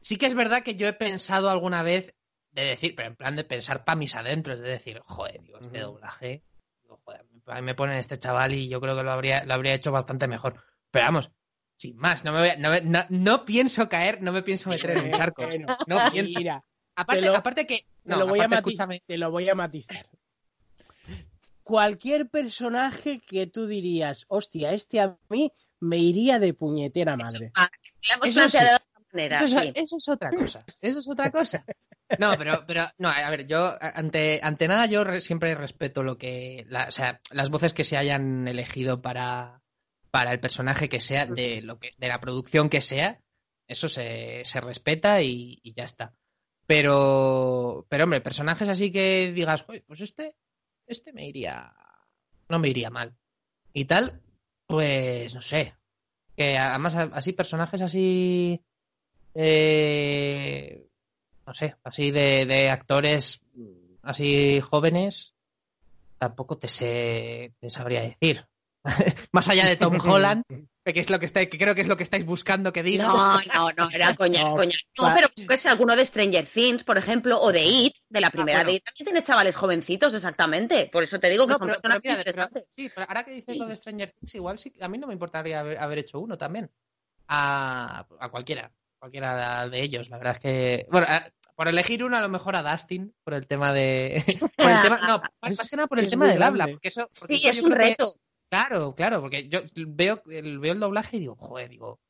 sí que es verdad que yo he pensado alguna vez de decir, pero en plan de pensar para mis adentros, de decir, joder, digo, este doblaje, digo, joder, a mí me ponen este chaval y yo creo que lo habría, lo habría hecho bastante mejor. Pero vamos, sin más. No, me voy a- no, no- no pienso caer, no me pienso meter en un charco. Bueno, No pienso. Mira, Aparte, lo- aparte que. te, No, lo voy a aparte, escúchame. te lo voy a matizar. Cualquier personaje que tú dirías, hostia, este a mí me iría de puñetera madre. Ah, la hemos Eso planteado sí. de otra manera, Eso es, sí. eso es otra cosa. Eso es otra cosa. No, pero, pero, no, a ver, yo, ante, ante nada, yo re- siempre respeto lo que, la- o sea, las voces que se hayan elegido para, para el personaje que sea, de lo que, de la producción que sea, eso se, se respeta y, y ya está. Pero, pero hombre, personajes así que digas, "Uy, pues este, este me iría, no me iría mal. Y tal, pues, no sé. Que además, así, personajes así, eh, no sé, así de, de actores así jóvenes, tampoco te sé, te sabría decir. Más allá de Tom Holland, que es lo que está, que creo que es lo que estáis buscando que diga. No, no, no, era coña, No, coña. No, pero que sé, alguno de Stranger Things, por ejemplo, o de It, de la primera bueno. de It, también tiene chavales jovencitos, exactamente. Por eso te digo que No, son pero- mira, pero- interesantes. sí, pero ahora que dices lo de Stranger Things, igual sí, a mí no me importaría haber, haber hecho uno también. A, a cualquiera, cualquiera de ellos. La verdad es que, bueno, a- por elegir uno a lo mejor a Dustin, por el tema de... por el tema, no, más, más que nada por el Es tema del habla, porque eso... porque Sí, eso es un que- reto. Claro, claro, porque yo veo el, veo el doblaje y digo, joder, digo,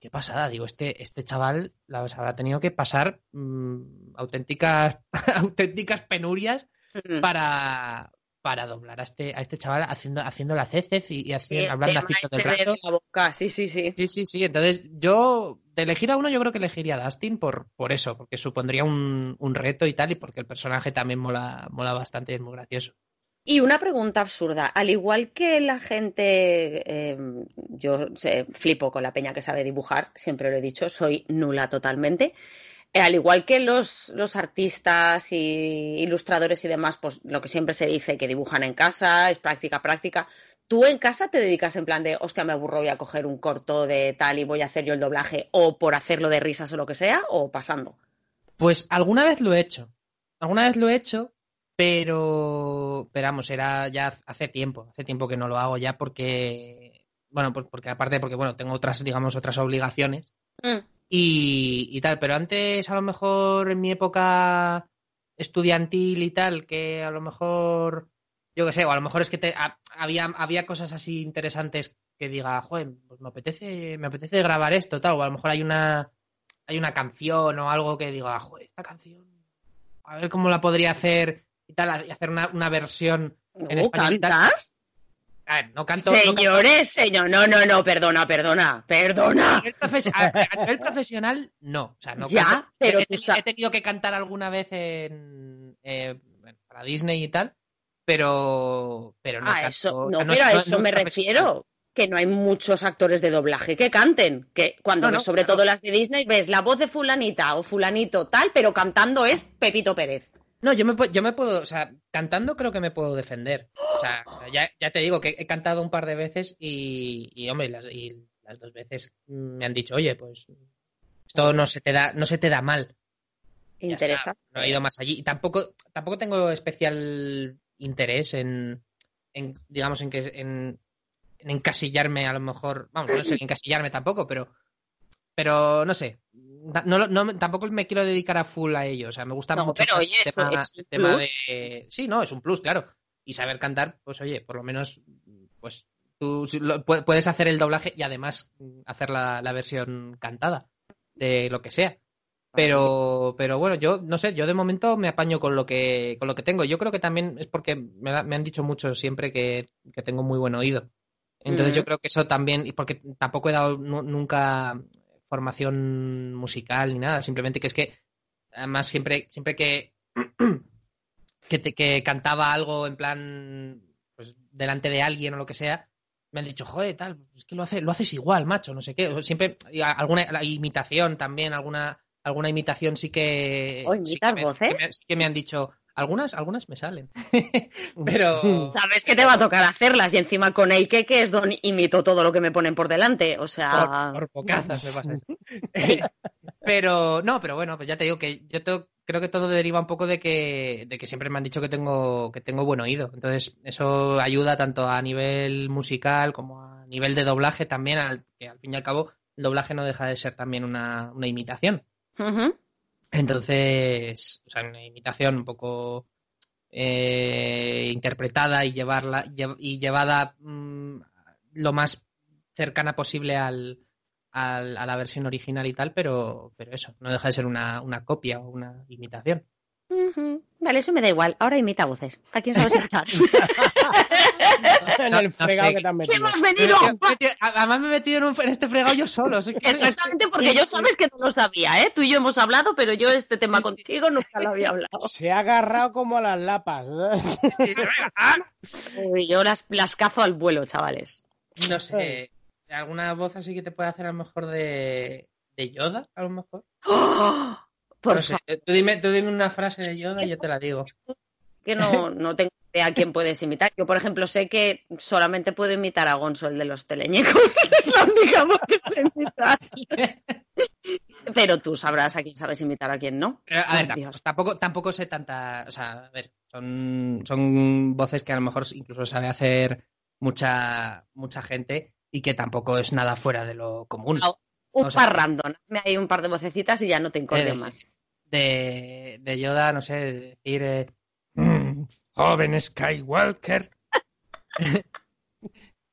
qué pasada, digo, este, este chaval la se habrá tenido que pasar mm, auténticas, auténticas penurias Mm. para, para doblar a este, a este chaval haciendo, haciendo las heces y, y así, Sí, hablando así todo el rato. la boca, sí, sí, sí. Sí, sí, sí. Entonces, yo, de elegir a uno, yo creo que elegiría a Dustin por, por eso, porque supondría un, un reto y tal, y porque el personaje también mola, mola bastante, es muy gracioso. Y una pregunta absurda. Al igual que la gente, eh, yo sé, flipo con la peña que sabe dibujar, siempre lo he dicho, soy nula totalmente. Eh, al igual que los, los artistas y ilustradores y demás, pues lo que siempre se dice que dibujan en casa, es práctica, práctica. ¿Tú en casa te dedicas en plan de, hostia, me aburro, voy a coger un corto de tal y voy a hacer yo el doblaje, o por hacerlo de risas o lo que sea, o pasando? Pues alguna vez lo he hecho. Alguna vez lo he hecho, pero, pero vamos, era ya hace tiempo, hace tiempo que no lo hago ya porque, bueno, por- porque aparte, porque bueno, tengo otras, digamos, otras obligaciones Mm. Y, y tal, pero antes a lo mejor en mi época estudiantil y tal, que a lo mejor, yo qué sé, o a lo mejor es que te- ha- había, había cosas así interesantes que diga, joder, pues me apetece, me apetece grabar esto, tal, o a lo mejor hay una, hay una canción o algo que diga, joder, esta canción, a ver cómo la podría hacer y tal, y hacer una, una versión en ¿No español cantas? A ver, no canto, no canto- Señores, señor, no, no, no, perdona, perdona, perdona. A nivel, profes- a- a nivel profesional, no. O sea, no Ya, canto. pero he, tú he- tenido que cantar alguna vez en, eh, para Disney y tal, pero, pero no Ah, canto, eso, o no, pero a es- eso no me refiero. Que no hay muchos actores de doblaje que canten. Que cuando No, ves no, sobre claro. todo las de Disney, ves la voz de fulanita o fulanito tal, pero cantando es Pepito Pérez. No, yo me, yo me puedo, o sea, cantando creo que me puedo defender. O sea, ya, ya te digo que he cantado un par de veces y, y hombre, las, y las dos veces me han dicho, oye, pues esto no se te da, no se te da mal. Ya está, Interesa. no he ido más allí. Y tampoco, tampoco tengo especial interés en, en, digamos, en que en, en encasillarme a lo mejor. Vamos, no sé encasillarme tampoco, pero. Pero no sé. No, no- tampoco me quiero dedicar a full a ello. O sea, me gusta No, mucho pero oye, el tema, el tema de. Sí, no, es un plus, claro. Y saber cantar, pues oye, por lo menos, pues tú lo- puedes hacer el doblaje y además hacer la, la versión cantada de lo que sea. Pero, pero bueno, yo no sé, yo de momento me apaño con lo que, con lo que tengo. Yo creo que también es porque me, han dicho mucho siempre que, que tengo muy buen oído. Entonces Mm. yo creo que eso también, y porque tampoco he dado nu- nunca formación musical ni nada, simplemente que es que además siempre, siempre que, que, te- que cantaba algo en plan pues delante de alguien o lo que sea, me han dicho, joder, tal, es que lo, hace, lo haces igual, macho, no sé qué. Siempre, alguna la imitación también, alguna, alguna imitación sí que. ¿O sí imitar que me- voces? que me- sí que me han dicho, algunas, algunas me salen. Pero. Sabes que te va a tocar hacerlas y encima con Eike, que es don imito todo lo que me ponen por delante. O sea, Por, por bocazas me pasa esto. Pero, no, pero bueno, pues ya te digo que yo tengo, creo que todo deriva un poco de que, de que siempre me han dicho que tengo, que tengo buen oído. Entonces, eso ayuda tanto a nivel musical como a nivel de doblaje también, al, que al fin y al cabo el doblaje no deja de ser también una, una imitación. Entonces, o sea, una imitación un poco eh, interpretada y llevarla y llevada mm, lo más cercana posible al, a la versión original y tal, pero, pero eso, no deja de ser una, una copia o una imitación. Vale, eso me da igual. Ahora imita voces. ¿A quién sabes imitar? en el fregado que te han metido. hemos venido? Además me he metido en, este fregado yo solo. Exactamente, porque yo sabes que no lo sabía, ¿eh? Tú y yo hemos hablado, pero yo este tema contigo nunca lo había hablado. Se ha agarrado como a las lapas. Uy, yo las, las cazo al vuelo, chavales. No sé, alguna voz así que te puede hacer a lo mejor de, de Yoda, a lo mejor. ¡Oh! Por Tú, dime, tú dime una frase de Yoda y yo te la digo. Que no, no tengo idea a quién puedes imitar. Yo, por ejemplo, sé que solamente puedo imitar a Gonzo, el de los teleñecos. es la única voz que sé imitar. Pero tú sabrás a quién sabes imitar, a quién no. a ver, tampoco, tampoco sé tanta. O sea, a ver, son, son voces que a lo mejor incluso sabe hacer mucha, mucha gente y que tampoco es nada fuera de lo común. un par random. Me hay un par de vocecitas y ya no te incordio eh, más. De, de, Yoda, no sé, decir. Eh, mm, joven Skywalker.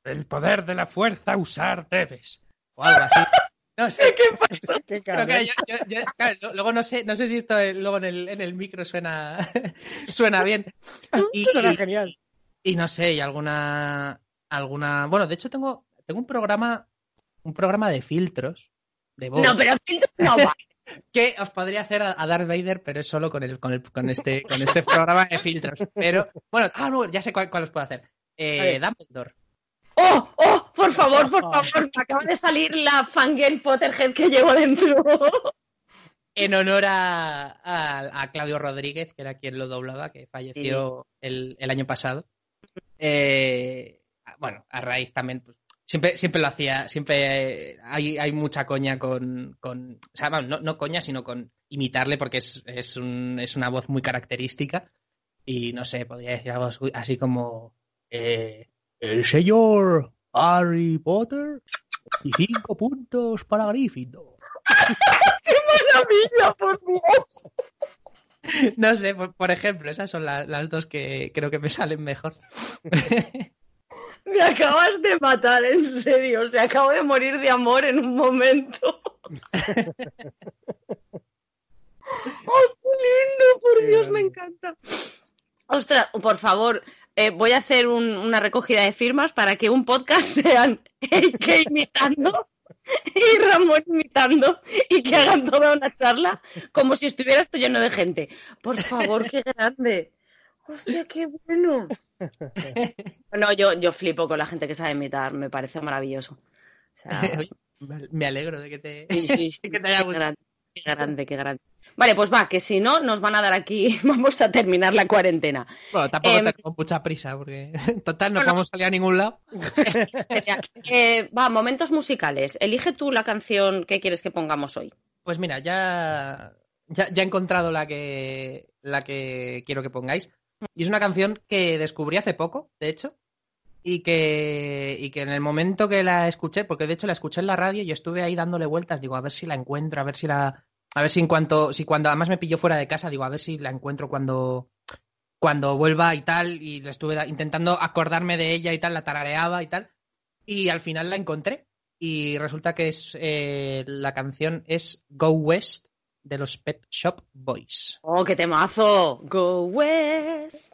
El poder de la fuerza usar debes. O algo así. No sé. ¿Qué pasa? ¿Qué luego no sé, no sé si esto luego en el, en el micro suena, suena bien. Y, suena genial. Y no sé, y alguna, alguna. Bueno, de hecho tengo, tengo un programa, un programa de filtros de voz. No, pero filtros no va. Que os podría hacer a, Darth Vader, pero es solo con el, con el, con este, con este programa de filtros. Pero, bueno, ah, no, ya sé cuál, os puedo hacer. Eh, Dumbledore. ¡Oh! ¡Oh! Por favor, por favor, me acaba de salir la fangirl Potterhead que llevo dentro. En honor a, a, Claudio Rodríguez, que era quien lo doblaba, que falleció el, el, año pasado. Eh, bueno, a raíz también, pues, siempre, siempre lo hacía, siempre hay, hay mucha coña con, con o sea, no, no, coña, sino con imitarle porque es, es, un, es una voz muy característica y no sé, podría decir algo así como eh, el señor Harry Potter y cinco puntos para Gryffindor. ¡Qué maravilla, por Dios! No sé, por, ejemplo, esas son las dos que creo que me salen mejor. Me acabas de matar, en serio. O sea, acabo de morir de amor en un momento. ¡Oh, qué lindo! Por Dios, me encanta. Ostras, por favor, eh, voy a hacer una recogida de firmas para que un podcast sean que imitando y Ramón imitando y que hagan toda una charla como si estuviera esto lleno de gente. Por favor, qué grande. ¡Hostia, qué bueno! no, yo, yo flipo con la gente que sabe imitar, me parece maravilloso. me alegro de que te, sí, sí, sí, que te haya gustado. Qué grande, qué grande. Vale, pues va, que si no, nos van a dar aquí, vamos a terminar la cuarentena. Bueno, tampoco eh, tengo mucha prisa, porque en total no vamos a salir a ningún lado. eh, va, momentos musicales. Elige tú la canción que quieres que pongamos hoy. Pues mira, ya, ya, ya he encontrado la que, la que quiero que pongáis. Y es una canción que descubrí hace poco, de hecho, y que, y que en el momento que la escuché, porque de hecho la escuché en la radio y estuve ahí dándole vueltas, digo, a ver si la encuentro, a ver si la. A ver si en cuanto. Si cuando además me pilló fuera de casa, digo, a ver si la encuentro cuando. Cuando vuelva y tal, y le estuve intentando acordarme de ella y tal, la tarareaba y tal. Y al final la encontré. Y resulta que es eh, la canción es Go West de los Pet Shop Boys. ¡Oh, qué temazo! Go West,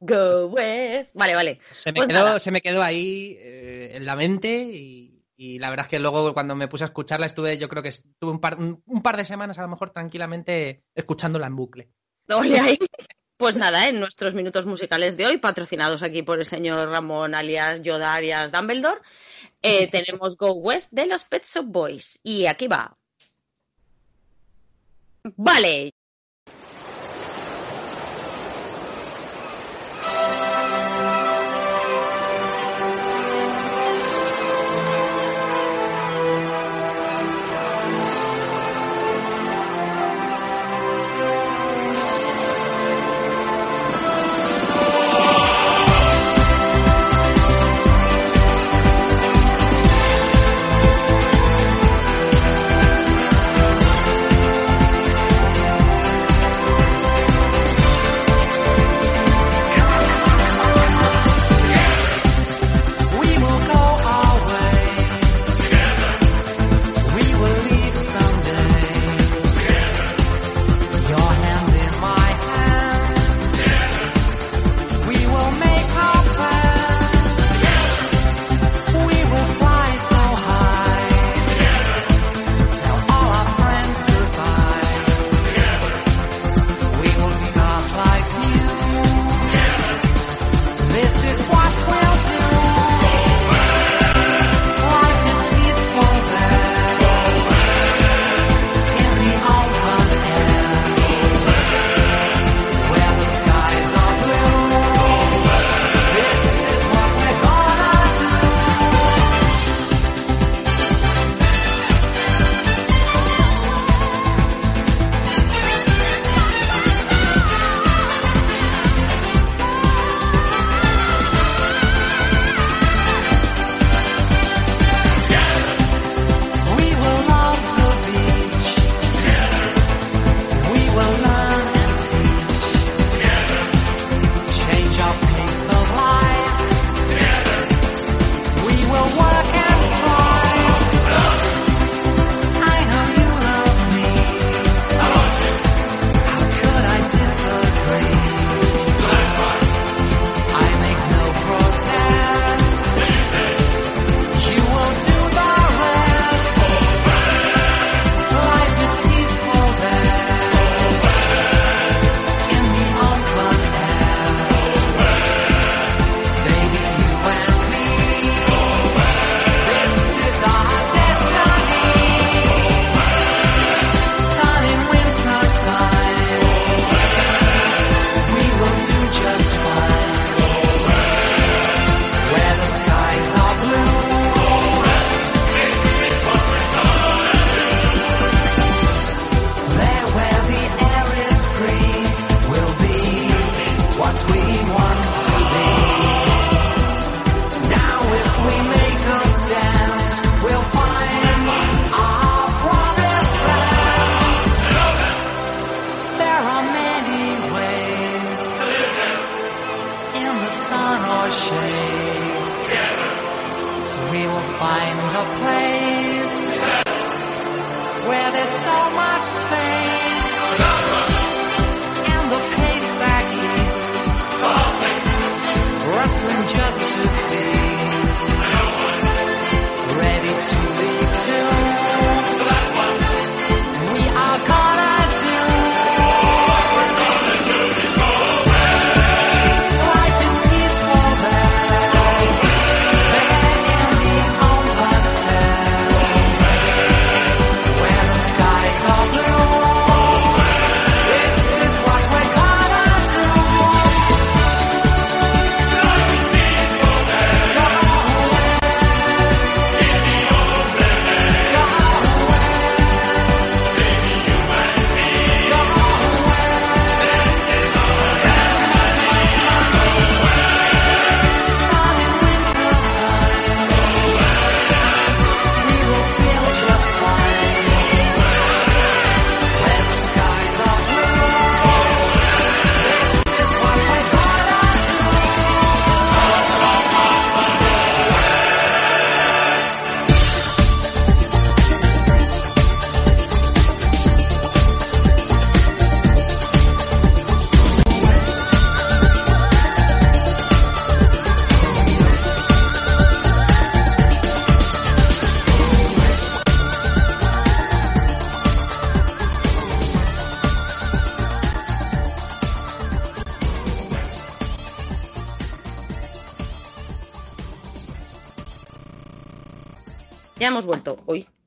go West. Vale, vale. Se me, pues quedó, se me quedó ahí eh, en la mente y, la verdad es que luego cuando me puse a escucharla estuve, yo creo que estuve un par, un, par de semanas a lo mejor tranquilamente escuchándola en bucle. ahí. Pues nada, en nuestros minutos musicales de hoy, patrocinados aquí por el señor Ramón alias Yoda alias Dumbledore, eh, tenemos Go West de los Pet Shop Boys. Y aquí va. Vale,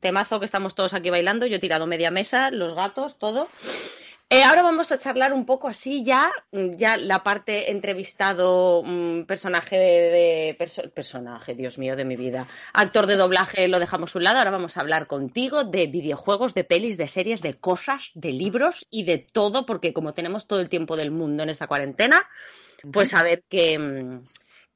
temazo que estamos todos aquí bailando. Yo he tirado media mesa, los gatos, todo. Eh, ahora vamos a charlar un poco así ya, ya la parte entrevistado, mm, personaje de, de- perso- personaje, Dios mío, de mi vida, actor de doblaje, lo dejamos a un lado. Ahora vamos a hablar contigo de videojuegos, de pelis, de series, de cosas, de libros y de todo, porque como tenemos todo el tiempo del mundo en esta cuarentena, pues a ver qué, mm,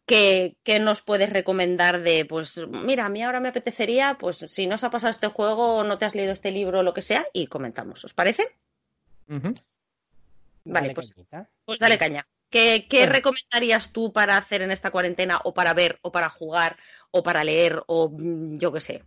qué, qué nos puedes recomendar de, pues mira, a mí ahora me apetecería, pues si no os ha pasado este juego no te has leído este libro o lo que sea, y comentamos. ¿Os parece? Vale, Dale pues, pues dale caña. ¿Qué, qué Bueno. recomendarías tú para hacer en esta cuarentena o para ver o para jugar o para leer o mm, yo qué sé?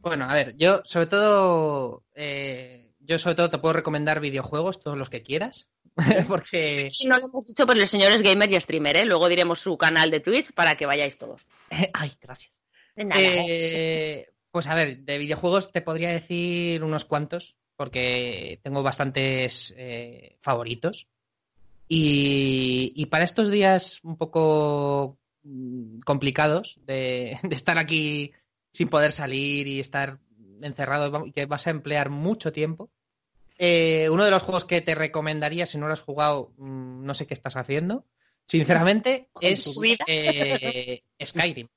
Bueno, a ver, yo sobre todo, eh, yo sobre todo te puedo recomendar videojuegos, todos los que quieras, porque, Y no lo hemos dicho, pero el señor es gamer y streamer, ¿eh? Luego diremos su canal de Twitch para que vayáis todos. ay, gracias. De nada. Eh, pues a ver, de videojuegos te podría decir unos cuantos, porque tengo bastantes eh, favoritos. Y, y para estos días un poco mm, complicados de, de estar aquí sin poder salir y estar encerrado y que vas a emplear mucho tiempo, eh, uno de los juegos que te recomendaría si no lo has jugado, mm, no sé qué estás haciendo, sinceramente, es eh, Skyrim.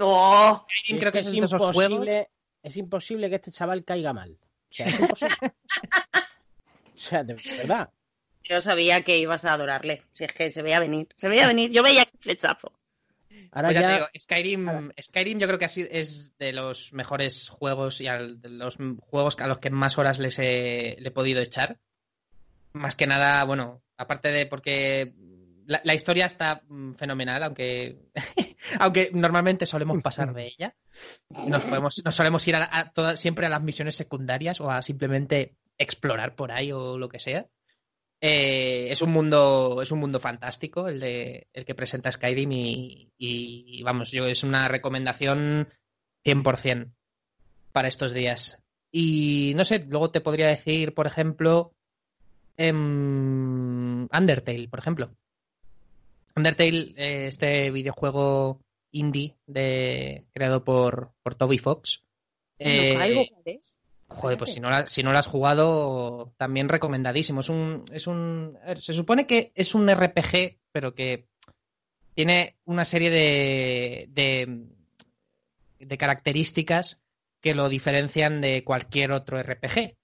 ¡Oh! Es creo que que es es de esos juegos. imposible, es imposible que este chaval caiga mal. O sea, es imposible. o sea, de verdad. Yo sabía que ibas a adorarle. Si es que se veía venir. Se veía venir. Yo veía el flechazo. Ahora Pues ya, ya, te digo, Skyrim, Ahora. Skyrim yo creo que así es de los mejores juegos y al- de los juegos a los que más horas les he, le he podido echar. Más que nada, bueno, aparte de porque la, la historia está mm, fenomenal, aunque, aunque normalmente solemos pasar de ella. Nos, podemos, nos solemos ir a, a todas- siempre a las misiones secundarias o a simplemente explorar por ahí o lo que sea. Eh, es un mundo, es un mundo fantástico el de el que presenta Skyrim y, y, vamos, yo es una recomendación 100% para estos días. Y no sé, luego te podría decir, por ejemplo, em, Undertale, por ejemplo. Undertale, eh, este videojuego indie de, creado por, por Toby Fox. Eh, no caigo, ¿cuál es? Joder, pues si no, la- si no lo has jugado, también recomendadísimo. Es un, es un, a ver, se supone que es un RPG, pero que tiene una serie de, de, de características que lo diferencian de cualquier otro RPG.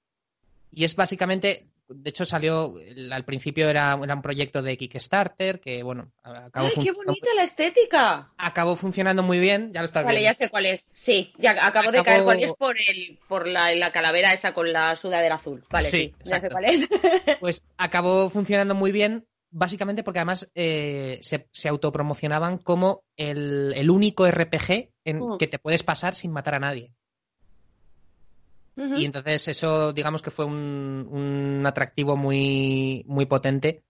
Y es básicamente, de hecho salió, al principio era, era un proyecto de Kickstarter, que bueno, acabó, ¡Ay, qué bonita la estética! acabó funcionando muy bien, ya lo estás Vale, viendo. ya sé cuál es. Sí, ya acabo de Acabo- caer cuál es por el por la, la calavera esa con la sudadera azul. Vale, Sí, sí, ya sé cuál es. Pues acabó funcionando muy bien básicamente porque además eh, se, se autopromocionaban como el, el único RPG en Mm. que te puedes pasar sin matar a nadie. Y entonces eso, digamos que fue un, un atractivo muy, muy potente.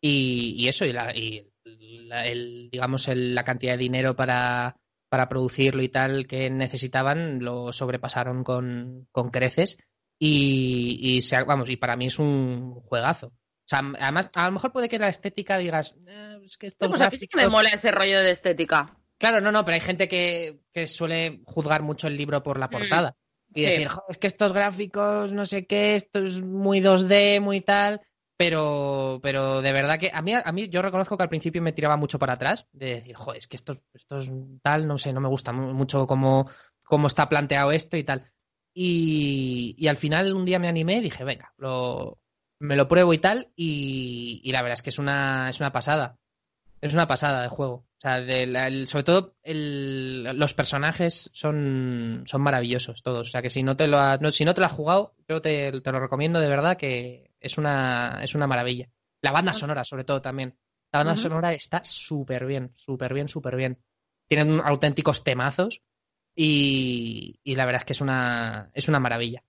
Y, y eso, y, la, y la- el, digamos, el- la cantidad de dinero para, para producirlo y tal que necesitaban, lo sobrepasaron con, con creces. Y, y se vamos, y para mí es un juegazo. O sea, además, a lo mejor puede que la estética digas, "Eh, es que estos Pues a mí sí que me gráficos-". mola ese rollo de estética. Claro, no, no, pero hay gente que, que suele juzgar mucho el libro por la portada. Y sí. decir, "Jo, es que estos gráficos, no sé qué, esto es muy 2D, muy tal. Pero, pero de verdad que a mí, a mí yo reconozco que al principio me tiraba mucho para atrás. De decir, joder, es que esto, esto es tal, no sé, no me gusta mu- mucho cómo, cómo está planteado esto y tal. Y, y al final un día me animé y dije, venga, lo, me lo pruebo y tal. Y, y la verdad es que es una, es una pasada. Es una pasada de juego. O sea, de la- el- sobre todo el- los personajes son, son maravillosos todos. O sea, que si no te lo has, no- si no te lo has jugado, yo te, te lo recomiendo de verdad que es una, es una maravilla. La banda sonora, sobre todo también. La banda sonora está súper bien, súper bien, súper bien. Tienen auténticos temazos y, y la verdad es que es una, es una maravilla.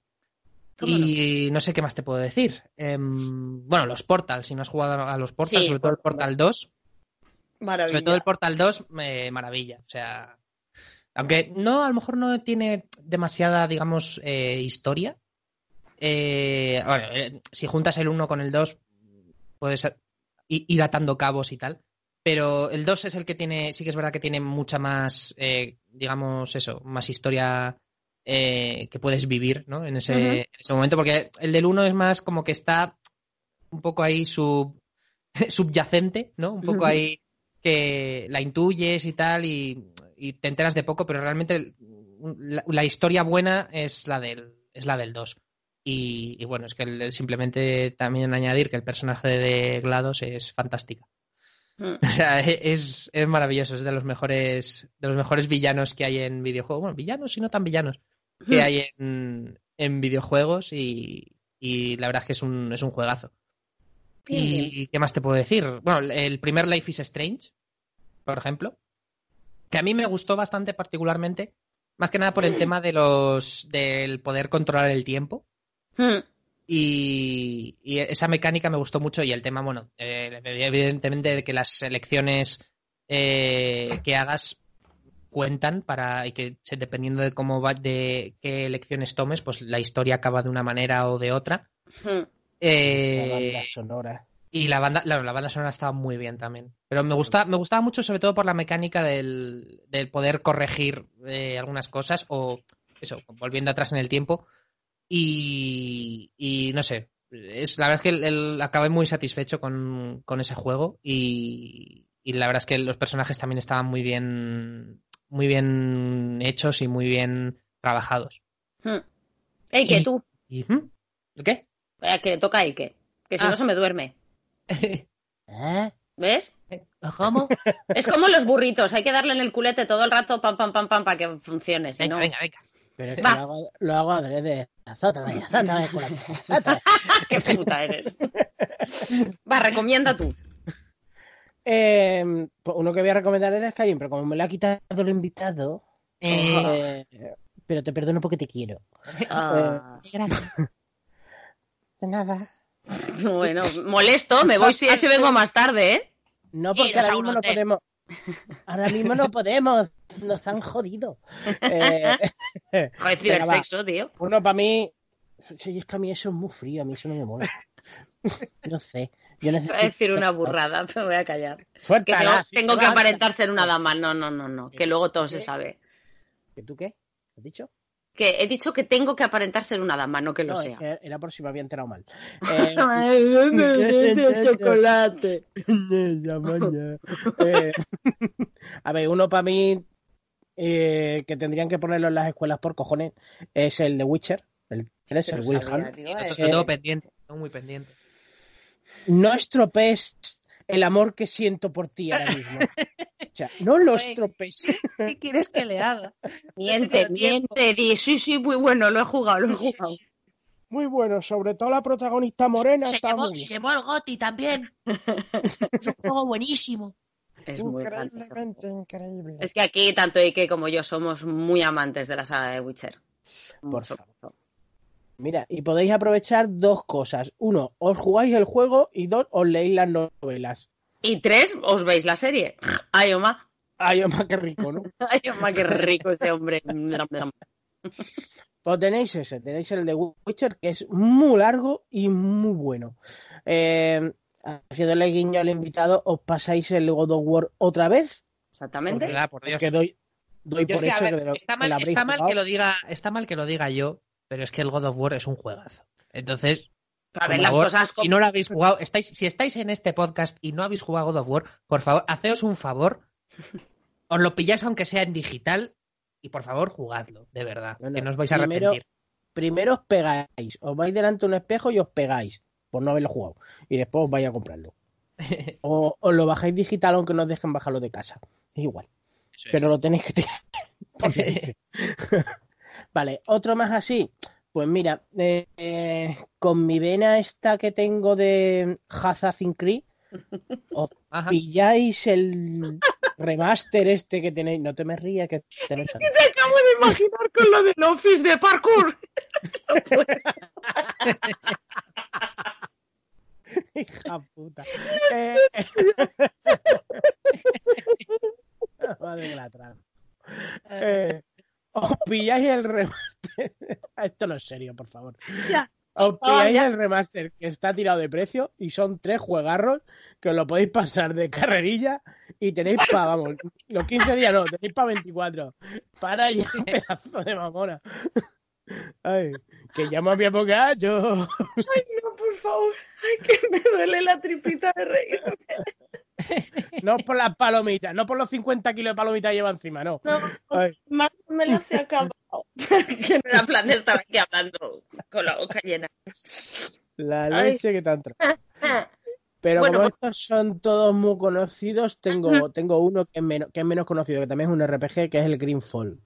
Y no sé qué más te puedo decir. Em, bueno, los Portal, si no has jugado a los Portal, Sí, sobre todo el Portal 2, Maravilla. sobre todo el Portal 2, eh, maravilla. O sea, aunque no, a lo mejor no tiene demasiada, digamos, eh, historia. Eh, bueno, eh, si juntas el 1 con el 2, puedes ir atando cabos y tal. Pero el 2 es el que tiene, sí que es verdad que tiene mucha más, eh, digamos, eso, más historia eh, que puedes vivir, ¿no? En ese, Ujú. en ese momento, porque el del 1 es más como que está un poco ahí sub, subyacente, ¿no? Un poco ahí que la intuyes y tal y, y te enteras de poco, pero realmente la, la historia buena es la del, es la del 2. Y, y bueno, es que el- simplemente también añadir que el personaje de GLaDOS es fantástica. Mm. O sea, e- es, es maravilloso, es de los mejores, de los mejores villanos que hay en videojuegos. Bueno, villanos y no tan villanos que Mm. hay en, en videojuegos y, y la verdad es que es un, es un juegazo. Bien, ¿Y bien. qué más te puedo decir? Bueno, el primer Life is Strange, por ejemplo, que a mí me gustó bastante particularmente, más que nada por el tema de los del poder controlar el tiempo. Mm. Y, y esa mecánica me gustó mucho y el tema, bueno, eh, evidentemente de que las elecciones eh, que hagas cuentan para y que dependiendo de cómo va, de qué elecciones tomes, pues la historia acaba de una manera o de otra. Esa Eh, banda sonora. y la banda, la, la banda sonora estaba muy bien también. Pero me gusta, me gustaba mucho, sobre todo por la mecánica del, del poder corregir eh, algunas cosas o eso, volviendo atrás en el tiempo. Y, y no sé, es, la verdad es que el- el- acabé muy satisfecho con, con ese juego y, y la verdad es que los personajes también estaban muy bien, muy bien hechos y muy bien trabajados. Mm. Ey, que Y- tú. ¿Y, ¿hmm? ¿Qué? Eh, que le toca a Ike. Que si Ah. no se me duerme. ¿Eh? ¿Ves? ¿Cómo? Es como los burritos. Hay que darle en el culete todo el rato, pam, pam, pam, pam, para que funcione. Si Venga, no... venga, venga. Pero es que lo hago, lo hago adrede. Azótame, azótame. ¡Qué puta eres! Va, recomienda tú. Eh, pues uno que voy a recomendar era Skyrim, pero como me lo ha quitado el invitado, Eh, eh, pero te perdono porque te quiero. Ah, De nada. bueno, molesto, me voy si si vengo más tarde, ¿eh? No, porque ahora mismo no podemos. Ahora mismo no podemos. Nos han jodido. Eh, Joder, cibersexo, tío. uno para mí. Sí, es que a mí eso es muy frío, a mí eso no me mola. No sé. Yo Voy a decir una burrada, me voy a callar. Que Suéltala, tengo, si tengo te que aparentar ser una dama. No, no, no, no. Que luego todo se sabe. ¿Que tú qué? ¿Has dicho? Que he dicho que tengo que aparentar ser una dama, no que lo no, sea. es que era por si me había enterado mal. Eh, chocolate. Ya, maña. Eh, a ver, uno para mí eh, que tendrían que ponerlo en las escuelas por cojones es el de Witcher, el 3, el Will Hunt. Lo tengo pendiente, tengo muy pendiente. No estropees el amor que siento por ti ahora mismo. O sea, no lo estropees. ¿Qué quieres que le haga? Miente, miente, di, sí, sí, muy bueno, lo he jugado, lo he jugado. muy bueno, sobre todo la protagonista morena Se está llevó, muy se llevó el Goti también. es un juego buenísimo. Es Increíblemente increíble. Es que aquí tanto Ike como yo somos muy amantes de la saga de Witcher. Por favor. Mira, y podéis aprovechar dos cosas. Uno, os jugáis el juego y dos, os leéis las novelas. Y tres, os veis la serie. Ay, Oma. Ay, más que rico, ¿no? Ay, Oma, qué rico ese hombre. Pues tenéis ese, tenéis el de Witcher, que es muy largo y muy bueno. Eh, haciéndole guiño al invitado, os pasáis el God of War otra vez, Exactamente. ¿Verdad? Por Dios. que doy, por que, hecho ver, que, de lo- está que mal, está mal que lo diga, está mal que lo diga yo, pero es que el God of War es un juegazo. Entonces, A ver, las favor, cosas si no lo habéis jugado, estáis, si estáis en este podcast y no habéis jugado God of War, por favor, haceos un favor, os lo pilláis aunque sea en digital y por favor jugadlo, de verdad, Bueno, que no os vais a primero- arrepentir. Primero os pegáis, os vais delante de un espejo y os pegáis, por no haberlo jugado. Y después os vais a comprarlo. O os lo bajáis digital aunque no os dejen bajarlo de casa. Es igual. Eso es. pero lo tenéis que tirar. Vale, otro más así. Pues mira, eh, eh, con mi vena esta que tengo de Assassin's Creed, os Ajá. pilláis el remaster este que tenéis. No te me rías que tenéis. Te acabo de imaginar con lo del office de parkour. Hija puta. Eh, Madre que la trago. Eh, os pilláis el remaster. Esto no es serio, por favor. Ya. Os pilláis el remaster que está tirado de precio y son tres juegarros que os lo podéis pasar de carrerilla y tenéis para, vamos, los 15 días no, tenéis para 24. Para ya, pedazo de mamona. Ay, que ya me había poca, yo. Ay, no, por favor. Ay, que me duele la tripita de reír. No por las palomitas, no por los 50 kilos de palomitas que lleva encima, no. No, Ay. más me las he acabado. que no era plan de estar aquí hablando con la boca llena. La Ay. leche que tanto. Pero Bueno, como pues- estos son todos muy conocidos, tengo, tengo uno que es, menos, que es menos conocido, que también es un RPG, que es el Greenfall.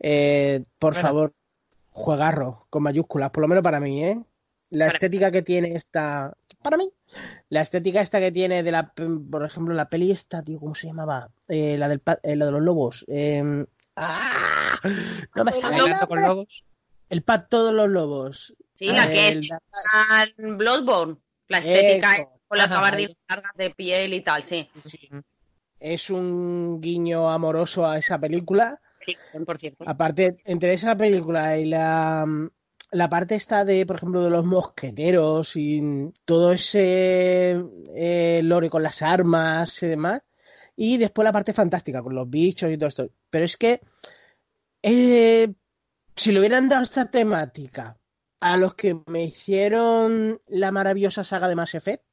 Eh, por Bueno. favor, juegarro, con mayúsculas, por lo menos para mí, ¿eh? La Para- estética que tiene esta... Para mí. La estética esta que tiene de la... Por ejemplo, la peli esta, tío, ¿cómo se llamaba? Eh, la, del, pa- eh, la de los lobos. Eh, ¡ah! No me Bailando con lobos. El pacto de los lobos. Sí, la que es tan Bloodborne. La estética con las Ajá, gabardinas largas de piel y tal, sí. es un guiño amoroso a esa película. Sí, 100%. Aparte, entre esa película y la, la parte esta de, por ejemplo, de los mosqueteros y todo ese eh, lore con las armas y demás. Y después la parte fantástica con los bichos y todo esto. Pero es que eh, si le hubieran dado esta temática a los que me hicieron la maravillosa saga de Mass Effect,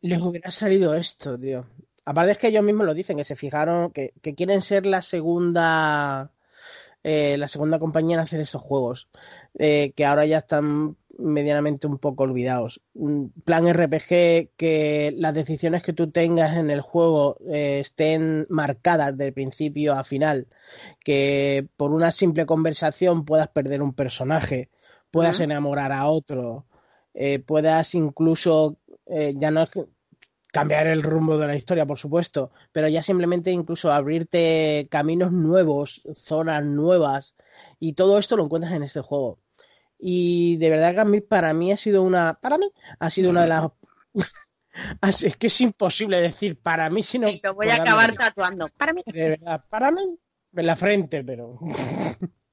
les hubiera salido esto, tío. Aparte es que ellos mismos lo dicen, que se fijaron, que, que quieren ser la segunda eh, la segunda compañía en hacer estos juegos, eh, que ahora ya están medianamente un poco olvidados. Un plan RPG que las decisiones que tú tengas en el juego eh, estén marcadas de principio a final, que por una simple conversación puedas perder un personaje, puedas enamorar a otro, eh, puedas incluso, eh, ya no es que- cambiar el rumbo de la historia, por supuesto, pero ya simplemente incluso abrirte caminos nuevos, zonas nuevas, y todo esto lo encuentras en este juego. Y de verdad que a mí, para mí ha sido una, para mí, ha sido una de las... Así es que es imposible decir para mí, sino... Y lo voy a acabar tatuando. Para mí. De verdad, para mí, en la frente, pero...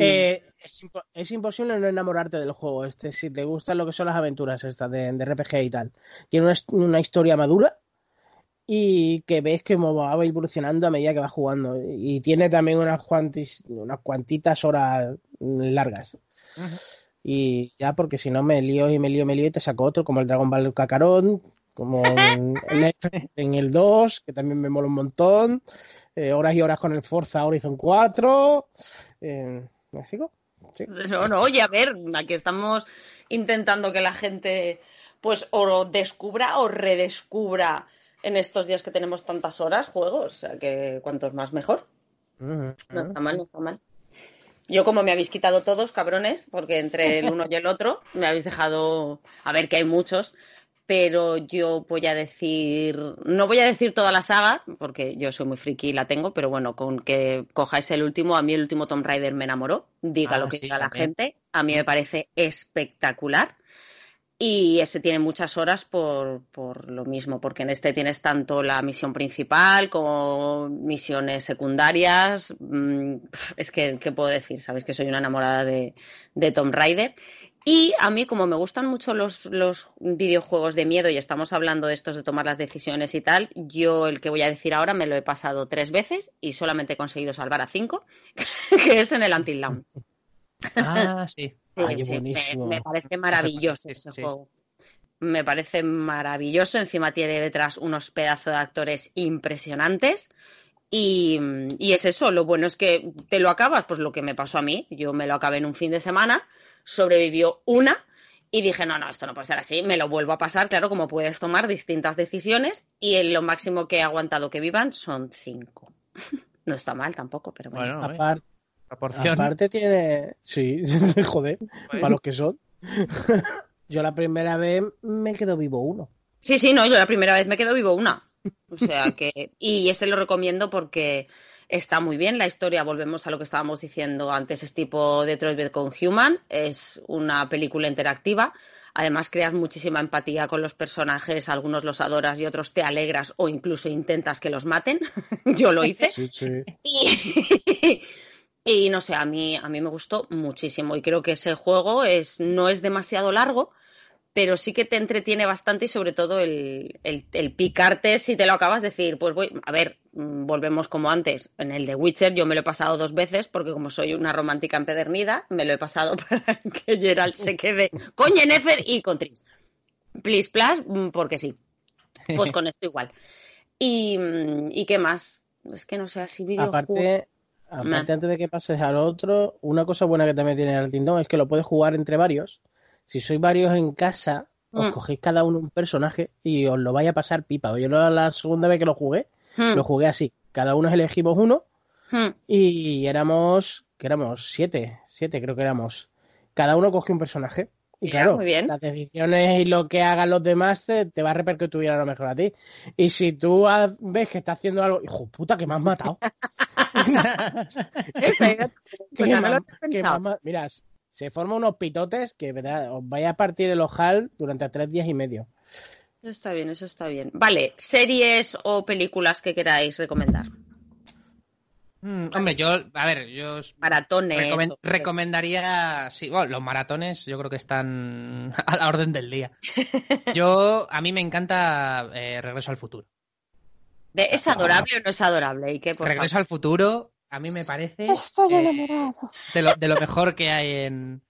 Eh, es, impo- es imposible no enamorarte del juego. Este, si te gustan lo que son las aventuras estas de, de RPG y tal. Tiene una, una historia madura y que ves que va evolucionando a medida que va jugando. Y tiene también unas, cuantis, unas cuantitas horas largas. Y ya, porque si no me lío y me lío, me lío y te saco otro, como el Dragon Ball Kakarot, como en el, en el 2, que también me mola un montón. Eh, horas y horas con el Forza Horizon 4. Eh, ¿Me sigo? Sí. No, no, oye, a ver, aquí estamos intentando que la gente pues o descubra o redescubra en estos días que tenemos tantas horas juegos, o sea que cuantos más mejor. No está mal, no está mal. Yo como me habéis quitado todos, cabrones, porque entre el uno y el otro me habéis dejado, a ver que hay muchos, pero yo voy a decir, no voy a decir toda la saga, porque yo soy muy friki y la tengo, pero bueno, con que cojáis el último, a mí el último Tomb Raider me enamoró, diga Ah, lo que sí, diga la también. gente, a mí me parece espectacular. Y ese tiene muchas horas por, por lo mismo, porque en este tienes tanto la misión principal como misiones secundarias. Mm, Es que, ¿qué puedo decir? Sabéis que soy una enamorada de, de Tomb Raider. Y a mí, como me gustan mucho los, los videojuegos de miedo y estamos hablando de estos de tomar las decisiones y tal, yo el que voy a decir ahora me lo he pasado tres veces y solamente he conseguido salvar a cinco, que es en el Until Dawn. Ah, sí. Sí, Ay, qué sí, me- buenísimo. Me, parece maravilloso ese sí. juego. Me parece maravilloso. Encima tiene detrás unos pedazos de actores impresionantes. Y, y es eso, lo bueno es que te lo acabas, pues lo que me pasó a mí. Yo me lo acabé en un fin de semana, sobrevivió una y dije, no, no, esto no puede ser así, me lo vuelvo a pasar, claro, como puedes tomar distintas decisiones y en lo máximo que he aguantado que vivan son cinco. No está mal tampoco, pero bueno. Bueno, Apar- proporción. aparte tiene. Sí, joder, para los que son. Yo la primera vez me quedo vivo uno. Sí, sí, no, yo la primera vez me quedo vivo una. O sea que. Y ese lo recomiendo porque está muy bien la historia. Volvemos a lo que estábamos diciendo antes, es tipo Detroit Become Human. Es una película interactiva. Además, creas muchísima empatía con los personajes. Algunos los adoras y otros te alegras o incluso intentas que los maten. yo lo hice. Sí, sí. Y, y no sé, a mí, a mí me gustó muchísimo y creo que ese juego es, no es demasiado largo, pero sí que te entretiene bastante y sobre todo el, el- el picarte si te lo acabas decir, pues voy, a ver, mm, volvemos como antes, en el de Witcher yo me lo he pasado dos veces porque como soy una romántica empedernida, me lo he pasado para que Geralt se quede con Yennefer y con Tris. Please, plus, mm, porque sí. Pues con esto igual. Y, mm, ¿y qué más? Es que no sé, así videojuegos... Aparte, aparte antes de que pases al otro, una cosa buena que también tiene el Tindón es que lo puedes jugar entre varios. Si sois varios en casa, os Mm. cogéis cada uno un personaje y os lo vaya a pasar pipa. Yo la, la segunda vez que lo jugué, Hmm, lo jugué así. Cada uno elegimos uno hmm. y éramos, que éramos siete, siete creo que éramos. Cada uno cogió un personaje. Y claro, muy bien. las decisiones y lo que hagan los demás te, te va a repercutir a lo mejor a ti. Y si tú ves que está haciendo algo, hijo puta, que me has matado. Que me Mira, se forman unos pitotes que ¿verdad? os vaya a partir el ojal durante tres días y medio. Eso está bien, eso está bien. Vale, series o películas que queráis recomendar. Mm, hombre, yo, a ver, yo os Maratones. recomendaría, sí, bueno, los maratones yo creo que están a la orden del día. Yo, a mí me encanta eh, Regreso al Futuro. De- ¿Es adorable o no es adorable? ¿Y qué, por Regreso favor? al Futuro, a mí me parece Estoy eh, enamorado. de, lo, de lo mejor que hay en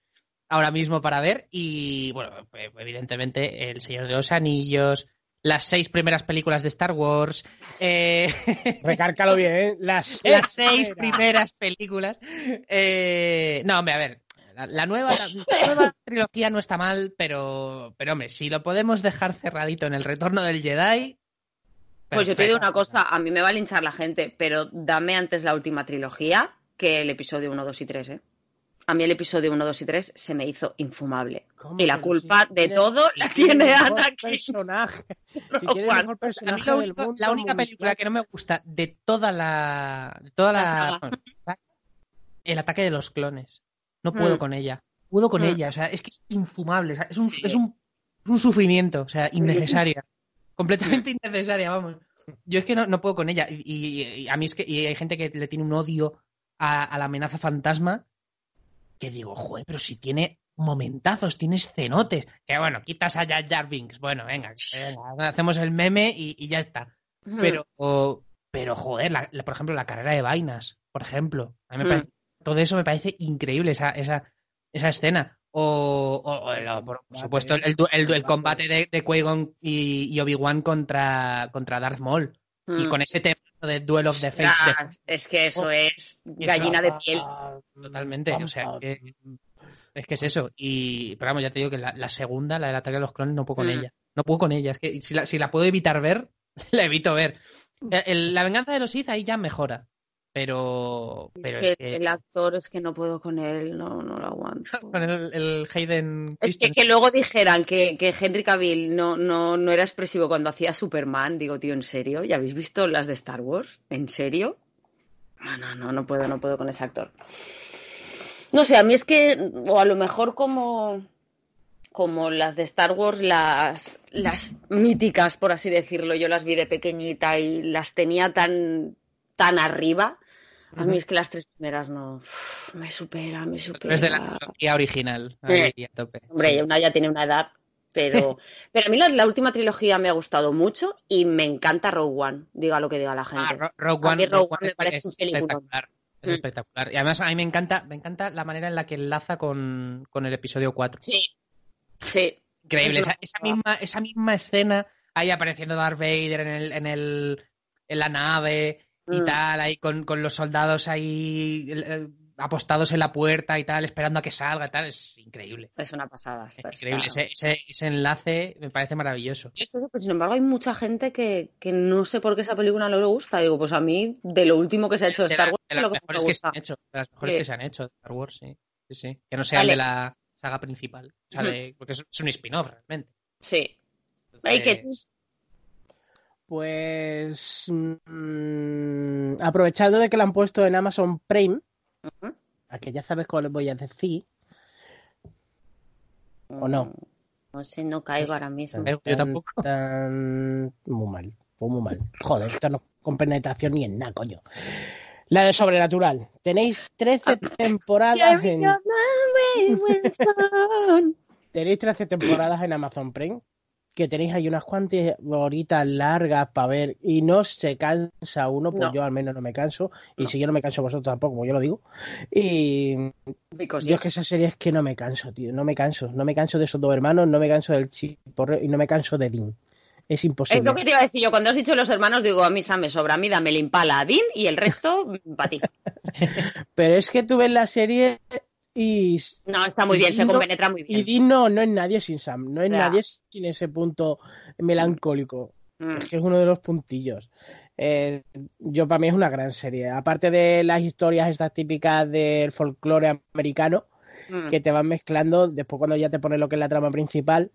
ahora mismo para ver. Y bueno, eh, evidentemente, El Señor de los Anillos, las seis primeras películas de Star Wars, eh, Recárcalo bien, ¿eh? Las, las seis primeras. primeras películas. Eh, no, hombre, a ver. La, la nueva, la nueva trilogía no está mal, pero, pero hombre, si lo podemos dejar cerradito en el retorno del Jedi. Pues yo te digo una cosa, a mí me va a linchar la gente, pero dame antes la última trilogía que el episodio 1, 2 y 3, ¿eh? A mí el episodio 1, 2 y 3 se me hizo infumable. Y la culpa si de todo si la tiene Anakin. personaje. Si el mejor A mí personaje del único- mundo la única mundial. película que no me gusta de toda la. De toda La el ataque de los clones. No puedo Mm. con ella. Puedo con Mm. ella. O sea, es que es infumable. o sea, es, un, Sí. es, un, es un sufrimiento. O sea, innecesaria. Completamente innecesaria, vamos. Yo es que no, no puedo con ella. Y, y- y a mí es que. Y hay gente que le tiene un odio a, a la amenaza fantasma. Que digo, joder, pero si tiene momentazos, tiene escenotes. Que bueno, quitas a Jar Jar Binks. Bueno, venga, venga, hacemos el meme y, y ya está. Pero, o- pero joder, la- la- por ejemplo, la carrera de vainas, por ejemplo. A mí me Mm. parece- todo eso me parece increíble, esa, esa, esa escena. O, o- o el- por supuesto, el, el el combate de, de Qui-Gon y, y Obi-Wan contra, contra Darth Maul. Y Mm. con ese tema de Duel of the Fates. de- Es que eso es Eso, gallina de piel. totalmente. O sea, que, es que es eso. Y, pero vamos, ya te digo que la, la segunda, la del ataque de los clones, no puedo con Mm. ella. No puedo con ella. Es que si la, si la puedo evitar ver, la evito ver. El- la venganza de los Sith ahí ya mejora. Pero, Es pero que, es que el actor es que no puedo con él, no, no lo aguanto. con el, el Hayden Es que, que luego dijeran que, que Henry Cavill no, no, no era expresivo cuando hacía Superman. Digo, tío, ¿en serio? ¿Ya habéis visto las de Star Wars? ¿En serio? No, no, no, no puedo, no puedo con ese actor. No sé, a mí es que, o a lo mejor como, como las de Star Wars, las, las míticas, por así decirlo, yo las vi de pequeñita y las tenía tan, tan arriba. A mí es que las tres primeras no. uf, me supera, me supera. es de la trilogía original. A tope. Hombre, Sí. una ya tiene una edad, pero, pero a mí la, la última trilogía me ha gustado mucho y me encanta Rogue One, diga lo que diga la gente. Ah, Ro- Rogue A One, mí Rogue Rogue One me es- parece es un espectacular. Es Mm. espectacular. Y además a mí me encanta, me encanta la manera en la que enlaza con, con el episodio 4. Sí, sí. Increíble. Es Esa, esa misma, esa misma escena ahí apareciendo Darth Vader en el, en el, en la nave y Mm. tal, ahí con, con los soldados ahí el- el- apostados en la puerta y tal, esperando a que salga y tal, es increíble. Es una pasada. Es increíble. está- Ese, ese, ese enlace me parece maravilloso. Es eso, pero sin embargo hay mucha gente que, que no sé por qué esa película no le gusta. Digo, pues a mí, de lo último que se ha hecho de de, Star Wars, de es las mejores me que se han hecho. De las mejores Sí. que se han hecho de Star Wars, sí. Sí, sí. Que no sean Vale. de la saga principal. O sea, de- porque es, es un spin-off realmente. Sí. Ay, que- Pues mm, aprovechando de que la han puesto en Amazon Prime, a que ya sabes cuál les voy a decir, ¿O no? Mm, No sé, no caigo ahora mismo. Yo tampoco. tan- muy mal, pues muy mal. Joder, esto no es con penetración ni en nada, coño. La de Sobrenatural. Tenéis 13 temporadas en tenéis 13 temporadas en Amazon Prime, que tenéis ahí unas cuantas horitas largas para ver y no se cansa uno, pues No. yo al menos no me canso, y No. si yo no me canso vosotros tampoco, como yo lo digo. Y Because yo es que esa serie es que no me canso, tío, no me canso, no me canso de esos dos hermanos, no me canso del chiporreo y no me canso de Dean. Es Es imposible. lo que te iba a decir yo. Cuando has dicho los hermanos, digo, a mí Sam me sobra. A mí dame el impala a Dean y el resto para ti. Pero es que tú ves la serie y No, está muy Y bien, se compenetra muy y bien. Dean no, no es nadie sin Sam, no es nadie sin ese punto melancólico. Mm. Es que es uno de los puntillos. Eh, yo para mí es una gran serie. Aparte de las historias estas típicas del folclore americano Mm. que te van mezclando después cuando ya te pones lo que es la trama principal.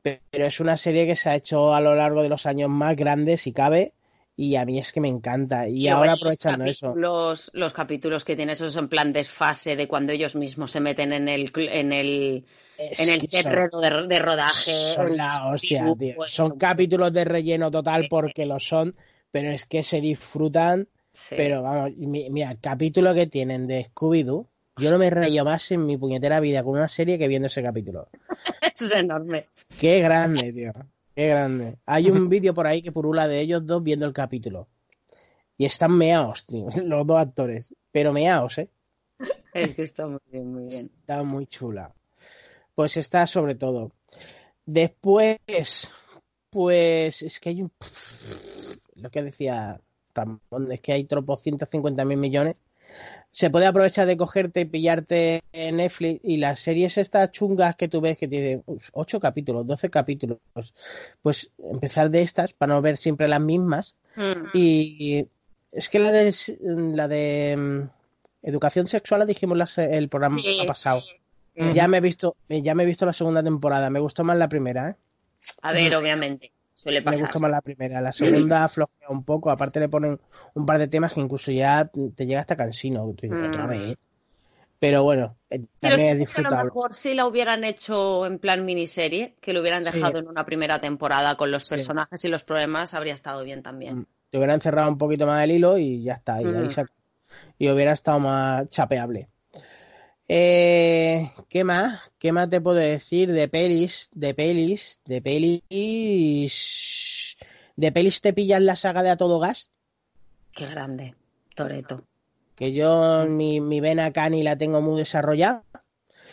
Pe- Pero es una serie que se ha hecho a lo largo de los años más grandes, si cabe, y a mí es que me encanta. Y ahora los aprovechando eso. capítulos- Los capítulos que tienen esos en plan desfase de cuando ellos mismos se meten en el, en el, es en el re- de, de rodaje. son la hostia, tío. Son capítulos de relleno total porque lo son, pero es que se disfrutan. Sí. Pero vamos, mi- mira, el capítulo que tienen de Scooby-Doo, yo no me reío más en mi puñetera vida con una serie que viendo ese capítulo. Es enorme. Qué grande, tío. Qué grande. Hay un vídeo por ahí que purula de ellos dos viendo el capítulo. Y están meaos, tío, los dos actores. Pero meaos, ¿eh? Es que está muy bien, muy bien. Está muy chula. Pues está sobre todo. Después, pues es que hay un... Lo que decía Ramón, es que hay tropos 150 mil millones. Se puede aprovechar de cogerte y pillarte en Netflix y las series estas chungas que tú ves que tienen 8 capítulos, 12 capítulos, pues empezar de estas para no ver siempre las mismas Mm. y es que la de, la de mm, educación sexual la dijimos las- el programa Sí. pasado. Mm. Ya me he visto, ya me he visto la segunda temporada. Me gustó más la primera, ¿eh? A ver, obviamente, suele Me gustó más la primera. La segunda flojea un poco. Aparte le ponen un par de temas que incluso ya te llega hasta cansino. Tú dices, Mm. otra vez. Pero bueno, eh, también es cierto es que a lo disfrutable. mejor si la hubieran hecho en plan miniserie, que lo hubieran Sí. dejado en una primera temporada con los Sí. personajes y los problemas, habría estado bien también. Mm. Te hubieran cerrado un poquito más el hilo y ya está. Y, ahí Mm. se- y hubiera estado más chapeable. Eh, ¿Qué más? ¿Qué más te puedo decir de pelis? De pelis, de pelis. ¿De pelis te pillas la saga de A Todo Gas? Qué grande, Toreto. Que yo mi, mi vena cani la tengo muy desarrollada.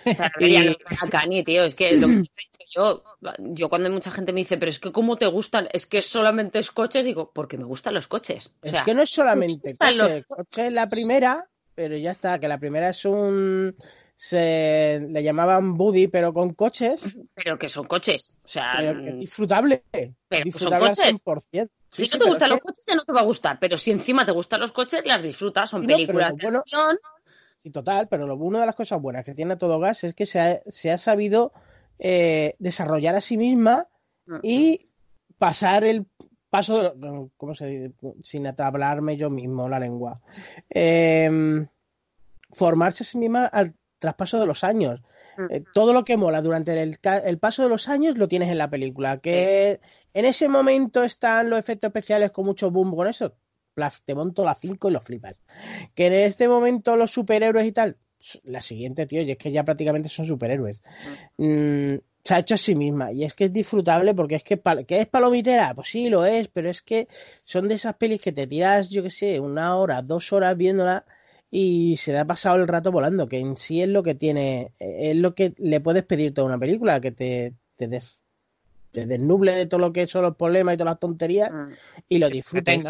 A Cani, tío. Es que lo que yo, yo cuando mucha gente me dice, pero es que cómo te gustan, es que solamente es coches, digo, porque me gustan los coches. O sea, es que no es solamente gustan coche. los El coche es la primera, pero ya está, que la primera es un se le llamaban Buddy, pero con coches, Pero que son coches. O sea, pero mm, disfrutable. Pero que son al coches. 100%. si no te gustan los que- coches, ya no te va a gustar. Pero si encima te gustan los coches, las disfrutas. Son no, películas de bueno- acción. Sí, total, pero lo, una de las cosas buenas que tiene todo gas es que se ha, se ha sabido eh, desarrollar a sí misma y pasar el paso de ¿cómo se dice? sin atablarme yo mismo la lengua. Eh, formarse a sí misma al traspaso de los años. Eh, todo lo que mola durante el, el paso de los años lo tienes en la película que en ese momento están los efectos especiales con mucho boom con eso. Te monto la 5 y lo flipas. Que en este momento los superhéroes y tal la siguiente tío y es que ya prácticamente son superhéroes. Mm, se ha hecho a sí misma y es que es disfrutable porque es que, que es palomitera, pues sí lo es, pero es que son de esas pelis que te tiras, yo que sé, una hora, dos horas viéndola y se te ha pasado el rato volando, que en sí es lo que tiene, es lo que le puedes pedir toda una película, que te, te, des- te desnuble de todo lo que son los problemas y todas las tonterías Mm. y lo Que disfrutes.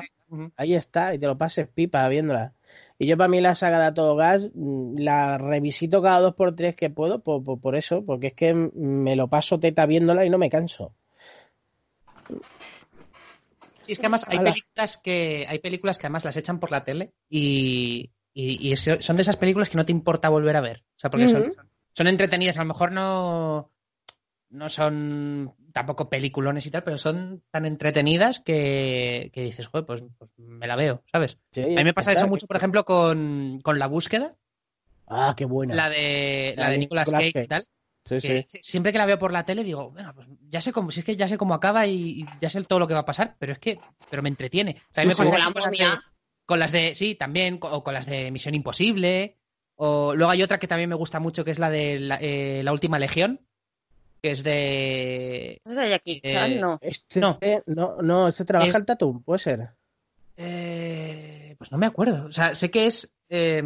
Ahí está, y te lo pases pipa viéndola. Y yo para mí la saga de A Todo Gas mm, la revisito cada dos por tres que puedo por, por- por eso, porque es que me lo paso teta viéndola y no me canso. Sí, es que además hay Ala. películas que hay películas que además las echan por la tele y, y- son de esas películas que no te importa volver a ver. O sea, porque son, son entretenidas, a lo mejor no, no son tampoco peliculones y tal, pero son tan entretenidas que, que dices, joder, pues, pues me la veo, ¿sabes? Sí, A mí me pasa eso que- mucho, por ejemplo, con, con La Búsqueda, Ah, qué buena. la de, la La de de Nicolas Nicolas Cage y tal. Sí, que sí. Siempre que la veo por la tele digo, venga, pues ya sé cómo, si es que ya sé cómo acaba y, y ya sé todo lo que va a pasar, pero es que, pero me entretiene. También Sí, me pasa con las de- momia. con las de, sí, también, o con las de Misión Imposible. O luego hay otra que también me gusta mucho, que es la de La, eh, la Última Legión, que es de... ¿Esa es Jackie Eh? No. Este, No. no. no, este trabaja Es- el Tatum, puede ser. eh, pues no me acuerdo. O sea, sé que es... eh,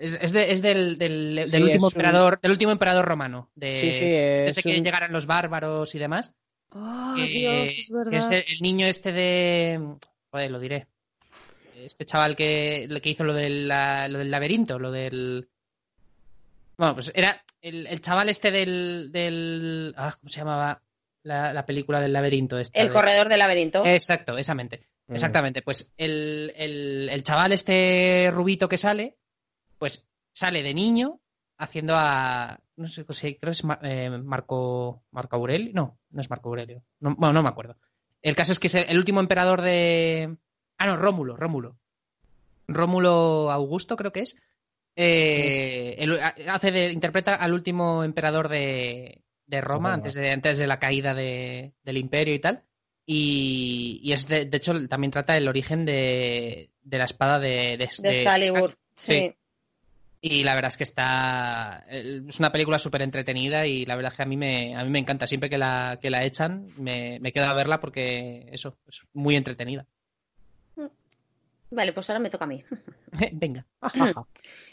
es, es de- es del, del, del Sí, último es un- emperador, del último emperador romano. De, Sí, sí, desde es que un- llegaran los bárbaros y demás. Oh, que- Dios, es que verdad. es el, el niño este de. Joder, lo diré. Este chaval que, que hizo lo del, la- lo del laberinto, lo del. Bueno, pues era el, el chaval este del. del ah, ¿Cómo se llamaba la, la película del laberinto? Esta El de- corredor del laberinto. Exacto, exactamente. Mm. Exactamente. Pues el, el, el chaval este rubito que sale, pues sale de niño haciendo a. No sé, si- creo que es eh, Marco, Marco Aurelio. No, no es Marco Aurelio. No, bueno, no me acuerdo. El caso es que es el, el último emperador de. Ah, no, Rómulo, Rómulo. Rómulo Augusto, creo que es. Eh, el- hace de, interpreta al último emperador de, de Roma antes de, antes de la caída de- del imperio y tal. Y, y es de, de hecho también trata el origen de, de la espada de, de, de de- Excalibur. Sí. Sí. Y la verdad es que está. Es una película súper entretenida y la verdad es que a mí me, a mí me encanta. Siempre que la, que la echan, me, me quedo a verla porque eso, es muy entretenida. Vale, pues ahora me toca a mí. Venga.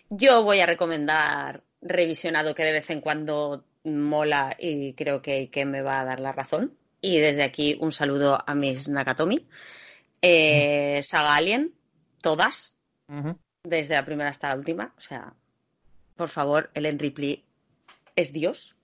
Yo voy a recomendar Revisionado, que de vez en cuando mola y creo que, que me va a dar la razón. Y desde aquí un saludo a mis Nakatomi. Eh, Saga Alien, todas, desde la primera hasta la última. O sea, por favor, Ellen Ripley es Dios.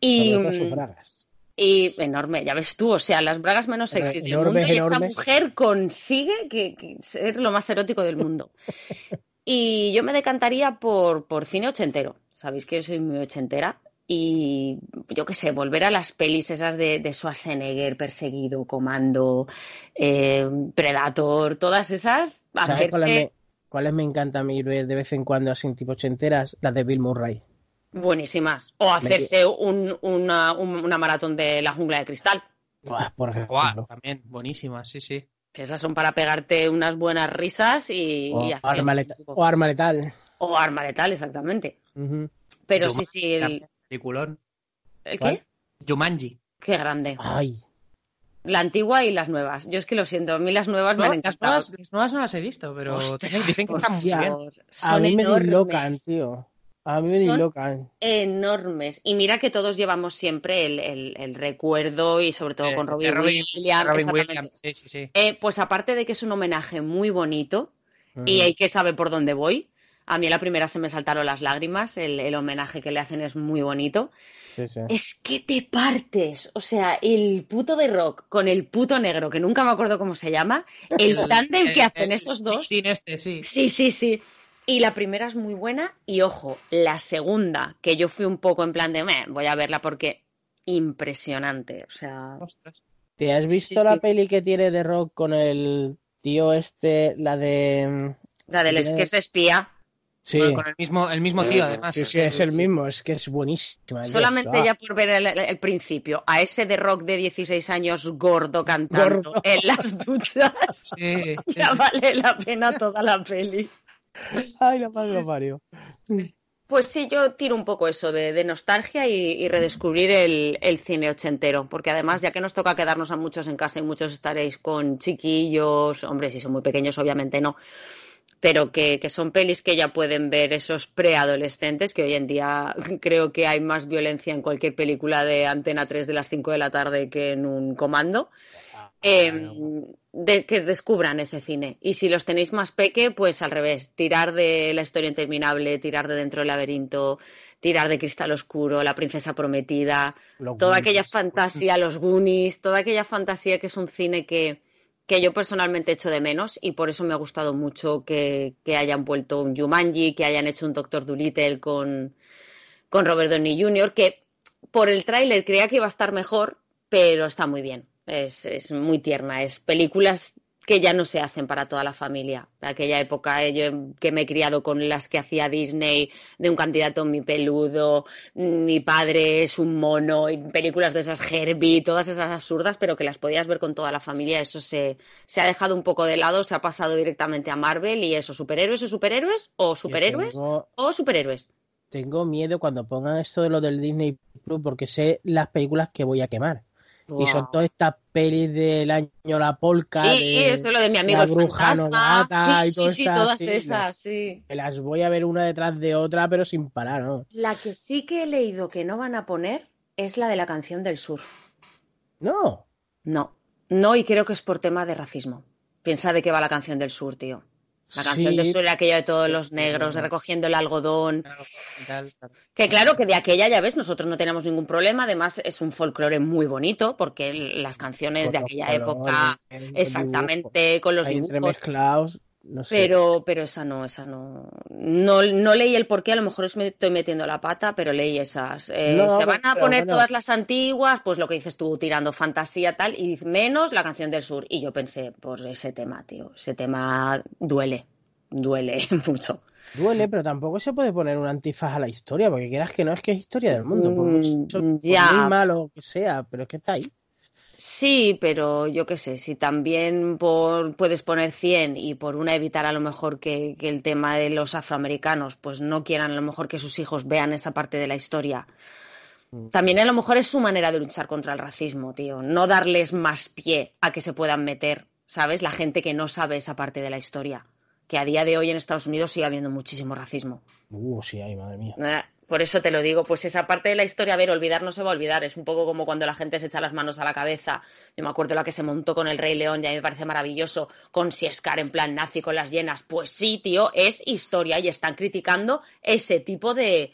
Y, sus bragas. y enorme, ya ves tú, o sea, las bragas menos sexys del mundo y esa mujer consigue que, que ser lo más erótico del mundo. Y yo me decantaría por, por cine ochentero. Sabéis que yo soy muy ochentera. Y yo qué sé, volver a las pelis esas de, de Schwarzenegger, Perseguido, Comando, eh, Predator, todas esas, ¿Sabes cuáles hacerse me, cuáles me encanta a mí ver de vez en cuando así tipo ochenteras? Las de Bill Murray. buenísimas. O hacerse un- una, un- una maratón de la jungla de cristal. Buah, por ejemplo. También, buenísima, sí, sí. Que esas son para pegarte unas buenas risas y, O, y hacer arma o letal. o arma letal, exactamente. Pero sí, sí, el, Peliculón. ¿el qué? Jumanji. Qué grande. Ay, La antigua y las nuevas. Yo es que lo siento, a mí las nuevas me No, han las, encantado. nuevas, las nuevas no las he visto, pero Ostras, dicen que están muy bien. A mí me enormes, dislocan, tío. A mí me Son- dislocan. Enormes. Y mira que todos llevamos siempre el, el- el recuerdo y sobre todo Eh, con de Robin, Robin- Williams. Robin exactamente. Williams, sí, sí, sí. Eh, pues aparte de que es un homenaje muy bonito y hay que saber por dónde voy, A mí la primera se me saltaron las lágrimas, el, el homenaje que le hacen es muy bonito. Sí, sí. Es que te partes, o sea, el puto de rock con el puto negro, que nunca me acuerdo cómo se llama, el tándem que hacen el esos dos. este, sí. Sí, sí, sí. Y la primera es muy buena y ojo, la segunda, que yo fui un poco en plan de, "Meh, voy a verla porque impresionante, o sea, Ostras. ¿Te has visto Sí, la sí. peli que tiene de rock con el tío este, la de... la del es que es espía. Sí, Con, con el mismo, el mismo tío, además. sí, sí, es el mismo, es que es buenísima. Solamente ah. ya por ver el, principio, a ese de rock de 16 años gordo cantando Gordo. en las duchas, Sí, sí, ya sí. vale la pena toda la peli. Ay, la madre que lo parió. Pues sí, yo tiro un poco eso de, de nostalgia y, y redescubrir el, el cine ochentero, porque además, ya que nos toca quedarnos a muchos en casa y muchos estaréis con chiquillos, hombre, si son muy pequeños, obviamente no, pero que, que son pelis que ya pueden ver esos preadolescentes, que hoy en día creo que hay más violencia en cualquier película de Antena 3 de las 5 de la tarde que en un comando. Eh, de que descubran ese cine. Y si los tenéis más peque, pues al revés, tirar de la historia interminable, tirar de dentro del laberinto, tirar de Cristal Oscuro, La Princesa Prometida, Los toda Goonies. aquella fantasía, los Goonies, toda aquella fantasía que es un cine que, que yo personalmente echo de menos y por eso me ha gustado mucho que, que hayan vuelto un Jumanji, que hayan hecho un Doctor Dolittle con, con Robert Downey Jr., que por el tráiler creía que iba a estar mejor, pero está muy bien. Es, es muy tierna. Es películas que ya no se hacen para toda la familia. De aquella época eh, yo que me he criado con las que hacía Disney, de un candidato mi peludo, mi padre es un mono, y películas de esas Herbie, todas esas absurdas, pero que las podías ver con toda la familia. Eso se, se ha dejado un poco de lado, se ha pasado directamente a Marvel y eso, superhéroes o superhéroes, o superhéroes Tengo, o superhéroes. tengo miedo cuando pongan esto de lo del Disney Plus porque sé las películas que voy a quemar. Y son todas estas pelis del año La Polka, Sí, de- eso es lo de mi amigo La el bruja novata sí, y sí, todas sí, estas, todas sí, esas, sí. que las voy a ver una detrás de otra, pero sin parar, ¿no? La que sí que he leído que no van a poner es la de la canción del sur. No. No, no, y creo que es por tema de racismo. Piensa de qué va la canción del sur, tío. La canción Sí, sur era aquella de todos los negros, de recogiendo el algodón. Claro, tal. Que claro, que de aquella, ya ves, nosotros no tenemos ningún problema. Además, es un folclore muy bonito, porque las canciones de aquella colores, época, exactamente, con los dibujos. entremezclados, no sé. Pero, pero esa no, esa no. No, no leí el porqué, a lo mejor es me estoy metiendo la pata, pero leí esas. Eh, No, se van a poner bueno. todas las antiguas, pues lo que dices tú, tirando fantasía tal, y menos la canción del sur. Y yo pensé, pues ese tema, tío, ese tema duele, duele mucho. Duele, pero tampoco se puede poner un antifaz a la historia, porque quieras que no, es que es historia del mundo, por, Mm, por ya. muy malo que sea, pero es que está ahí. Sí, pero yo qué sé, si también por, puedes poner 100 y por una evitar a lo mejor que, que el tema de los afroamericanos pues no quieran a lo mejor que sus hijos vean esa parte de la historia. También a lo mejor es su manera de luchar contra el racismo, tío. No darles más pie a que se puedan meter, ¿sabes? La gente que no sabe esa parte de la historia. Que a día de hoy en Estados Unidos sigue habiendo muchísimo racismo. Uh, sí, ay, madre mía. Por eso te lo digo, pues esa parte de la historia, a ver, olvidar no se va a olvidar. Es un poco como cuando la gente se echa las manos a la cabeza. Yo me acuerdo la que se montó con el Rey León, y a mí me parece maravilloso, con Siescar en plan nazi con las llenas. Pues sí, tío, es historia y están criticando ese tipo de,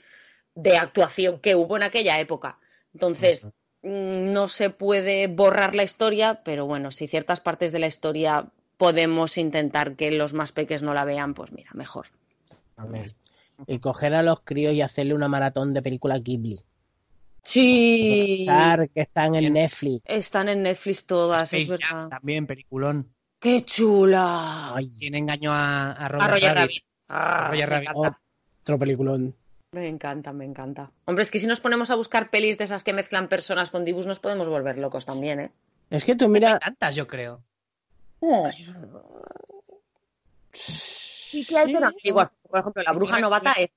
de actuación que hubo en aquella época. Entonces, mm, no se puede borrar la historia, pero bueno, si ciertas partes de la historia podemos intentar que los más peques no la vean, pues mira, mejor. Y coger a los críos y hacerle una maratón de películas Ghibli. Sí. Que están en. Netflix. Están en Netflix todas, es verdad. también, peliculón. ¡Qué chula! Ay, Quien engañó a, a A Roger, Rabbit. Rabbit. Ah, Roger me Rabbit. encanta. otro peliculón. Me encanta, me encanta. Hombre, es que si nos ponemos a buscar pelis de esas que mezclan personas con dibujos, nos podemos volver locos también, ¿eh? Es que tú mira, tantas, yo creo. Sí que hay, pero antiguas. Por ejemplo, La Bruja Novata es...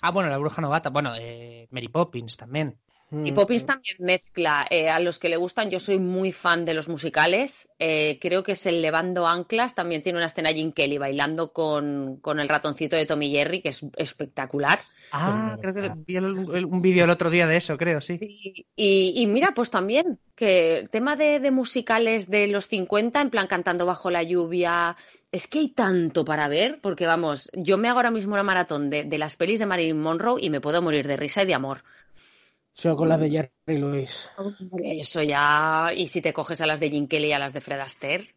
Ah, bueno, la bruja novata. Bueno, eh, Mary Poppins también. Y Mm. Poppins también mezcla. eh, a los que le gustan, yo soy muy fan de los musicales. eh, creo que es el Levando Anclas. También tiene una escena Jim Kelly bailando con, con el ratoncito de Tommy Jerry, que es espectacular. Ah, creo que vi el- el- un vídeo el otro día de eso, creo, sí. Y, y- y mira, pues también, que el tema de, de musicales de los 50, en plan cantando bajo la lluvia, es que hay tanto para ver, porque vamos, yo me hago ahora mismo una maratón de, de las pelis de Marilyn Monroe y me puedo morir de risa y de amor. Yo con las de Jerry Lewis. Eso ya, y si te coges a las de Jim Kelly y a las de Fred Astaire,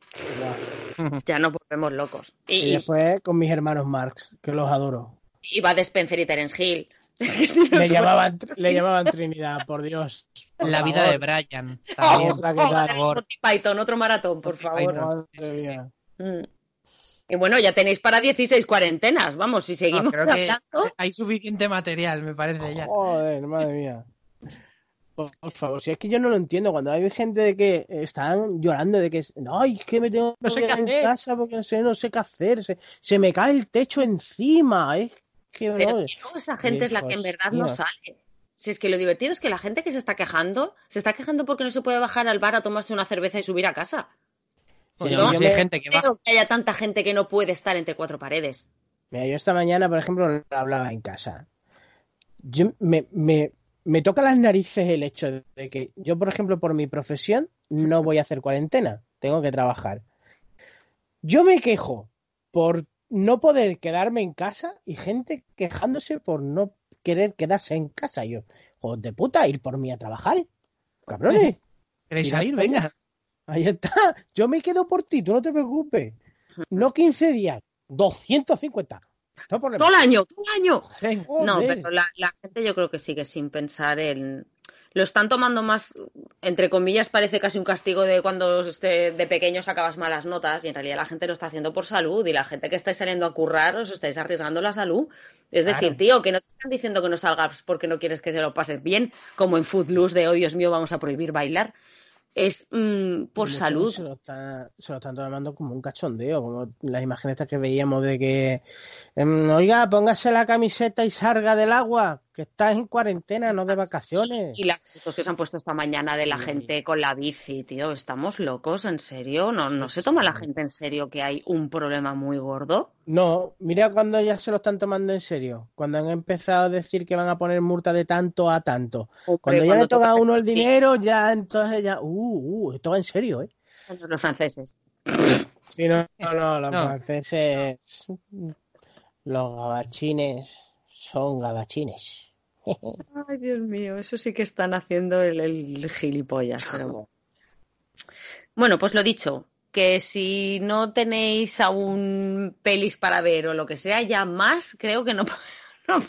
Ya. ya nos volvemos locos. Y después con mis hermanos Marx, que los adoro. y va de Spencer y Terence Hill. Es que si Le llamaban, le llamaban Trinidad, por Dios. Por La vida de Brian. Oh, otra que oh, tal. por favor. Monty Python, otro maratón, por favor. Sí, sí. Mm. Y bueno, ya tenéis para 16 cuarentenas. Vamos, si No, seguimos que hay suficiente material, me parece ya. Joder, madre mía. Por, por favor, si es que yo no lo entiendo. Cuando hay gente de que están llorando de que no, es que me tengo No sé que quedar en hacer". casa porque no sé, no sé qué hacer. Se, se me cae el techo encima. Es que Pero no, si no, esa gente es la que en verdad no sale. Si es que lo divertido es que la gente que se está quejando, se está quejando porque no se puede bajar al bar a tomarse una cerveza y subir a casa. Pues no, si hay gente que va. Creo que haya tanta gente que no puede estar entre cuatro paredes. Mira, yo esta mañana, por ejemplo, lo hablaba en casa. Yo me, me, me toca las narices el hecho de que yo, por ejemplo, por mi profesión, no voy a hacer cuarentena. Tengo que trabajar. Yo me quejo por no poder quedarme en casa y gente quejándose por no querer quedarse en casa. Yo, joder de puta, ir por mí a trabajar. Cabrones. ¿Queréis salir? venga. Venga. Ahí está. Yo me quedo por ti, tú no te preocupes. No 15 días, 250. No. Todo el año, todo el año. No, pero la, la gente yo creo que sigue sin pensar en... Lo están tomando más, entre comillas, parece casi un castigo de cuando este- de pequeños sacabas malas notas y en realidad la gente lo está haciendo por salud y la gente que estáis saliendo a currar os estáis arriesgando la salud. Es Claro. decir, tío, que no te están diciendo que no salgas porque no quieres que se lo pases bien, como en Footloose de, oh Dios mío, vamos a prohibir bailar. Es mm, por salud. Se lo, está- se lo están tomando como un cachondeo, como las imágenes estas que veíamos de que, em, oiga, póngase la camiseta y salga del agua, que estás en cuarentena, no de vacaciones. Y las fotos que se han puesto esta mañana de la Sí. gente con la bici, tío, estamos locos, en serio. No, no Sí, se toma la gente en serio que hay un problema muy gordo. No, mira cuando ya se lo están tomando en serio, cuando han empezado a decir que van a poner multa de tanto a tanto. Cuando ya le toca a uno el dinero, ya entonces ya, uh, uh, esto va en serio, ¿eh? Los franceses. Sí, no, no, no, los No. franceses, los gabachines son gabachines. Ay, Dios mío, eso sí que están haciendo el, el gilipollas, pero bueno. Bueno, pues lo dicho, que si no tenéis aún pelis para ver o lo que sea, ya más creo que no, no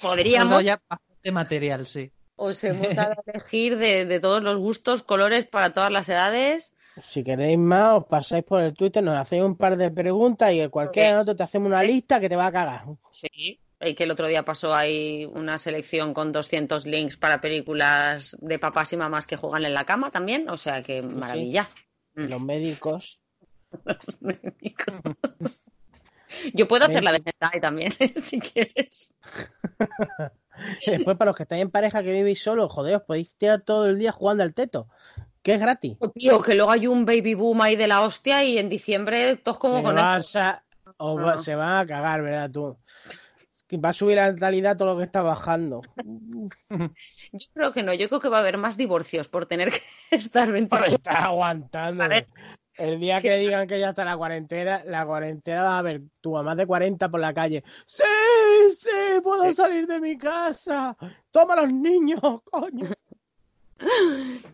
podríamos. ya bastante material, sí. Os hemos dado a elegir de, de todos los gustos, colores para todas las edades. Si queréis más, os pasáis por el Twitter, nos hacéis un par de preguntas y en cualquier Pues- otro te hacemos una lista que te va a cagar. Sí. Y que el otro día pasó ahí una selección con 200 links para películas de papás y mamás que juegan en la cama también. O sea que maravilla. Mm. Los médicos. Yo puedo hacer la de hentai también, si quieres. Después, para los que estáis en pareja que vivís solos, joder, os podéis tirar todo el día jugando al teto, que es gratis. Oh, tío, que luego hay un baby boom ahí de la hostia y en diciembre todos como Te con vas a- os va- Ah. se van a cagar, ¿verdad tú? Que Va a subir la natalidad todo lo que está bajando. Yo creo que no, yo creo que va a haber más divorcios por tener que estar Por 24 estar aguantando. El día que digan que ya está la cuarentena, la cuarentena va a ver tu a más de 40 por la calle. ¡Sí! ¡Sí! ¡Puedo salir de mi casa! ¡Toma a los niños, coño!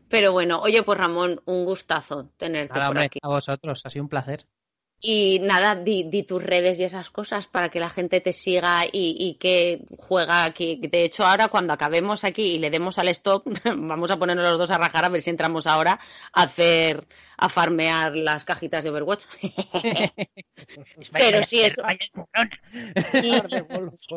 Pero bueno, oye, pues Ramón, un gustazo tenerte Nada, por hombre, aquí. a vosotros, ha sido un placer. Y nada, di, di tus redes y esas cosas para que la gente te siga y, y que juega aquí. De hecho, ahora cuando acabemos aquí y le demos al stop, vamos a ponernos los dos a rajar a ver si entramos ahora a hacer, a farmear las cajitas de Overwatch. Pero sí, eso. Y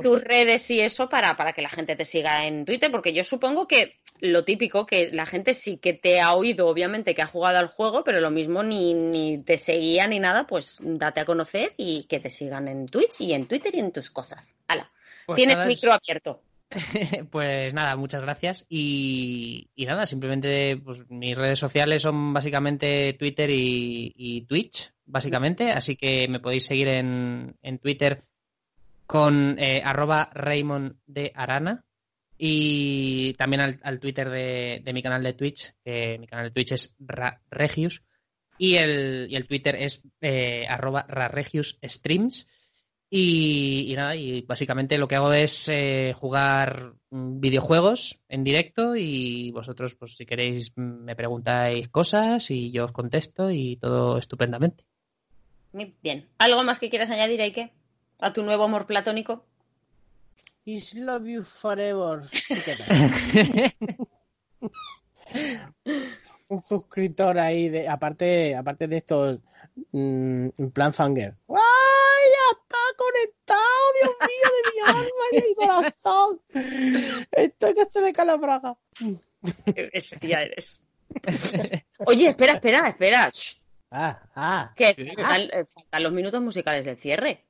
tus redes y eso para, para que la gente te siga en Twitter, porque yo supongo que lo típico, que la gente sí que te ha oído, obviamente, que ha jugado al juego, pero lo mismo ni, ni te seguía ni nada, pues date a conocer y que te sigan en Twitch y en Twitter y en tus cosas. Hala, Pues tienes nada, micro abierto. Pues nada, muchas gracias. Y, y nada, simplemente pues, mis redes sociales son básicamente Twitter y, y Twitch, básicamente. Así que me podéis seguir en, en Twitter con eh, arroba Raymond de Arana. Y también al, al Twitter de, de mi canal de Twitch, que mi canal de Twitch es Ra- Regius. Y el, y el Twitter es eh, arroba Raregius Streams. Y, y nada, y básicamente lo que hago es eh, jugar mm, videojuegos en directo y vosotros, pues si queréis, mm, me preguntáis cosas y yo os contesto y todo estupendamente. Muy Bien. ¿Algo más que quieras añadir, Eike? ¿A tu nuevo amor platónico? Is love you forever. ¿Y qué tal? Un suscriptor ahí, de, aparte, aparte de esto, mm, en plan fanger. ¡Ay, ya ¡Dios mío, de mi alma y de mi corazón! Esto que se me cae la braga. Qué bestia eres. Oye, espera, espera, espera. Ah, ah, que Sí. faltan, eh, faltan los minutos musicales del cierre.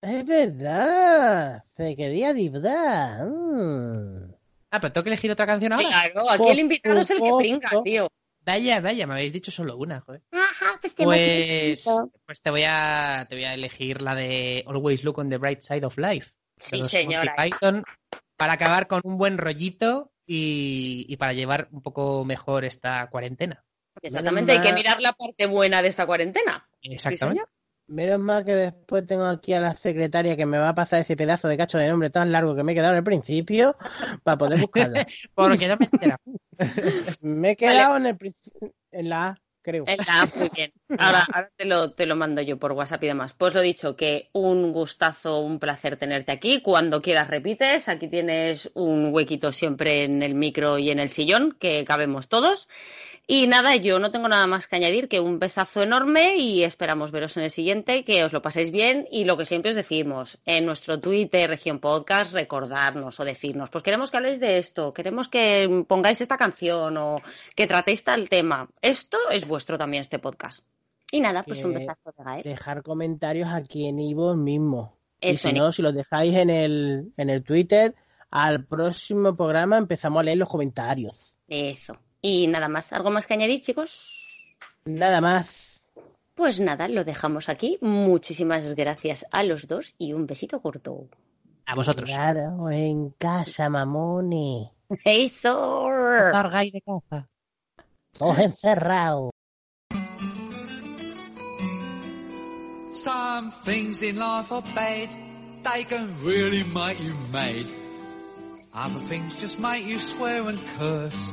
es verdad. Se quería vibrar. Mm. Ah, pero tengo que elegir otra canción ahora. Claro, aquí Por el invitado es el que pringa, tío. Vaya, vaya, me habéis dicho solo una, joder. Ajá, pues te Pues, pues te voy a te voy a elegir la de Always Look on the Bright Side of Life. Sí, señora. Monty Python, para acabar con un buen rollito y, y para llevar un poco mejor esta cuarentena. Exactamente, hay que mirar la parte buena de esta cuarentena. Exactamente. Menos mal que después tengo aquí a la secretaria que me va a pasar ese pedazo de cacho de nombre tan largo que me he quedado en el principio para poder buscarlo. Porque no me enterado. Me he quedado en el en la A, creo. Venga, muy bien. Ahora, ahora te, lo, te lo mando yo por WhatsApp y demás. Pues lo dicho, que un gustazo, un placer tenerte aquí. Cuando quieras repites. Aquí tienes un huequito siempre en el micro y en el sillón, que cabemos todos. Y nada, yo no tengo nada más que añadir que un besazo enorme y esperamos veros en el siguiente, que os lo paséis bien y lo que siempre os decimos en nuestro Twitter, Región Podcast, recordarnos o decirnos, pues queremos que habléis de esto, queremos que pongáis esta canción o que tratéis tal tema. Esto es vuestro también, este podcast. Y nada, pues un besazo de Gael. Dejar comentarios aquí en Ivo mismo. Y Eso, si en no, si los dejáis en el, en el Twitter, al próximo programa empezamos a leer los comentarios. Eso. Y nada más, ¿algo más que añadir, chicos? Nada más. Pues nada, lo dejamos aquí. Muchísimas gracias a los dos y un besito corto. A vosotros. Claro, en casa, mamones. Eso. Zargay de caza. Todos encerrados. Some things in life are bad, they can really make you mad. Other things just make you swear and curse.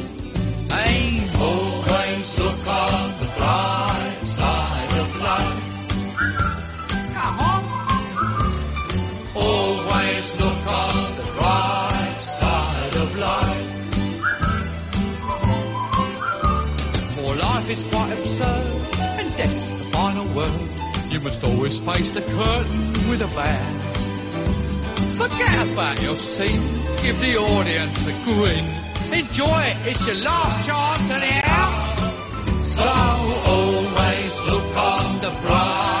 Word. You must always face the curtain with a bow. Forget about your scene, give the audience a grin. Enjoy it, it's your last chance anyhow. So always look on the bright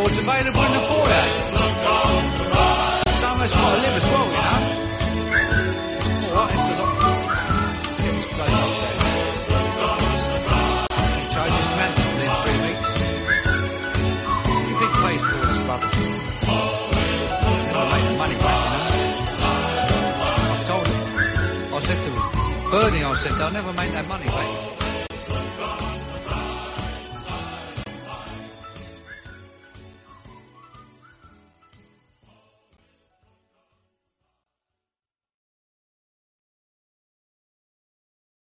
record's available in the foyer. Don't got to live as well, you know. It's lot. Within three weeks. You think for this the money back, you know. I told him. I said to him, Bernie, I said, they'll never make that money back.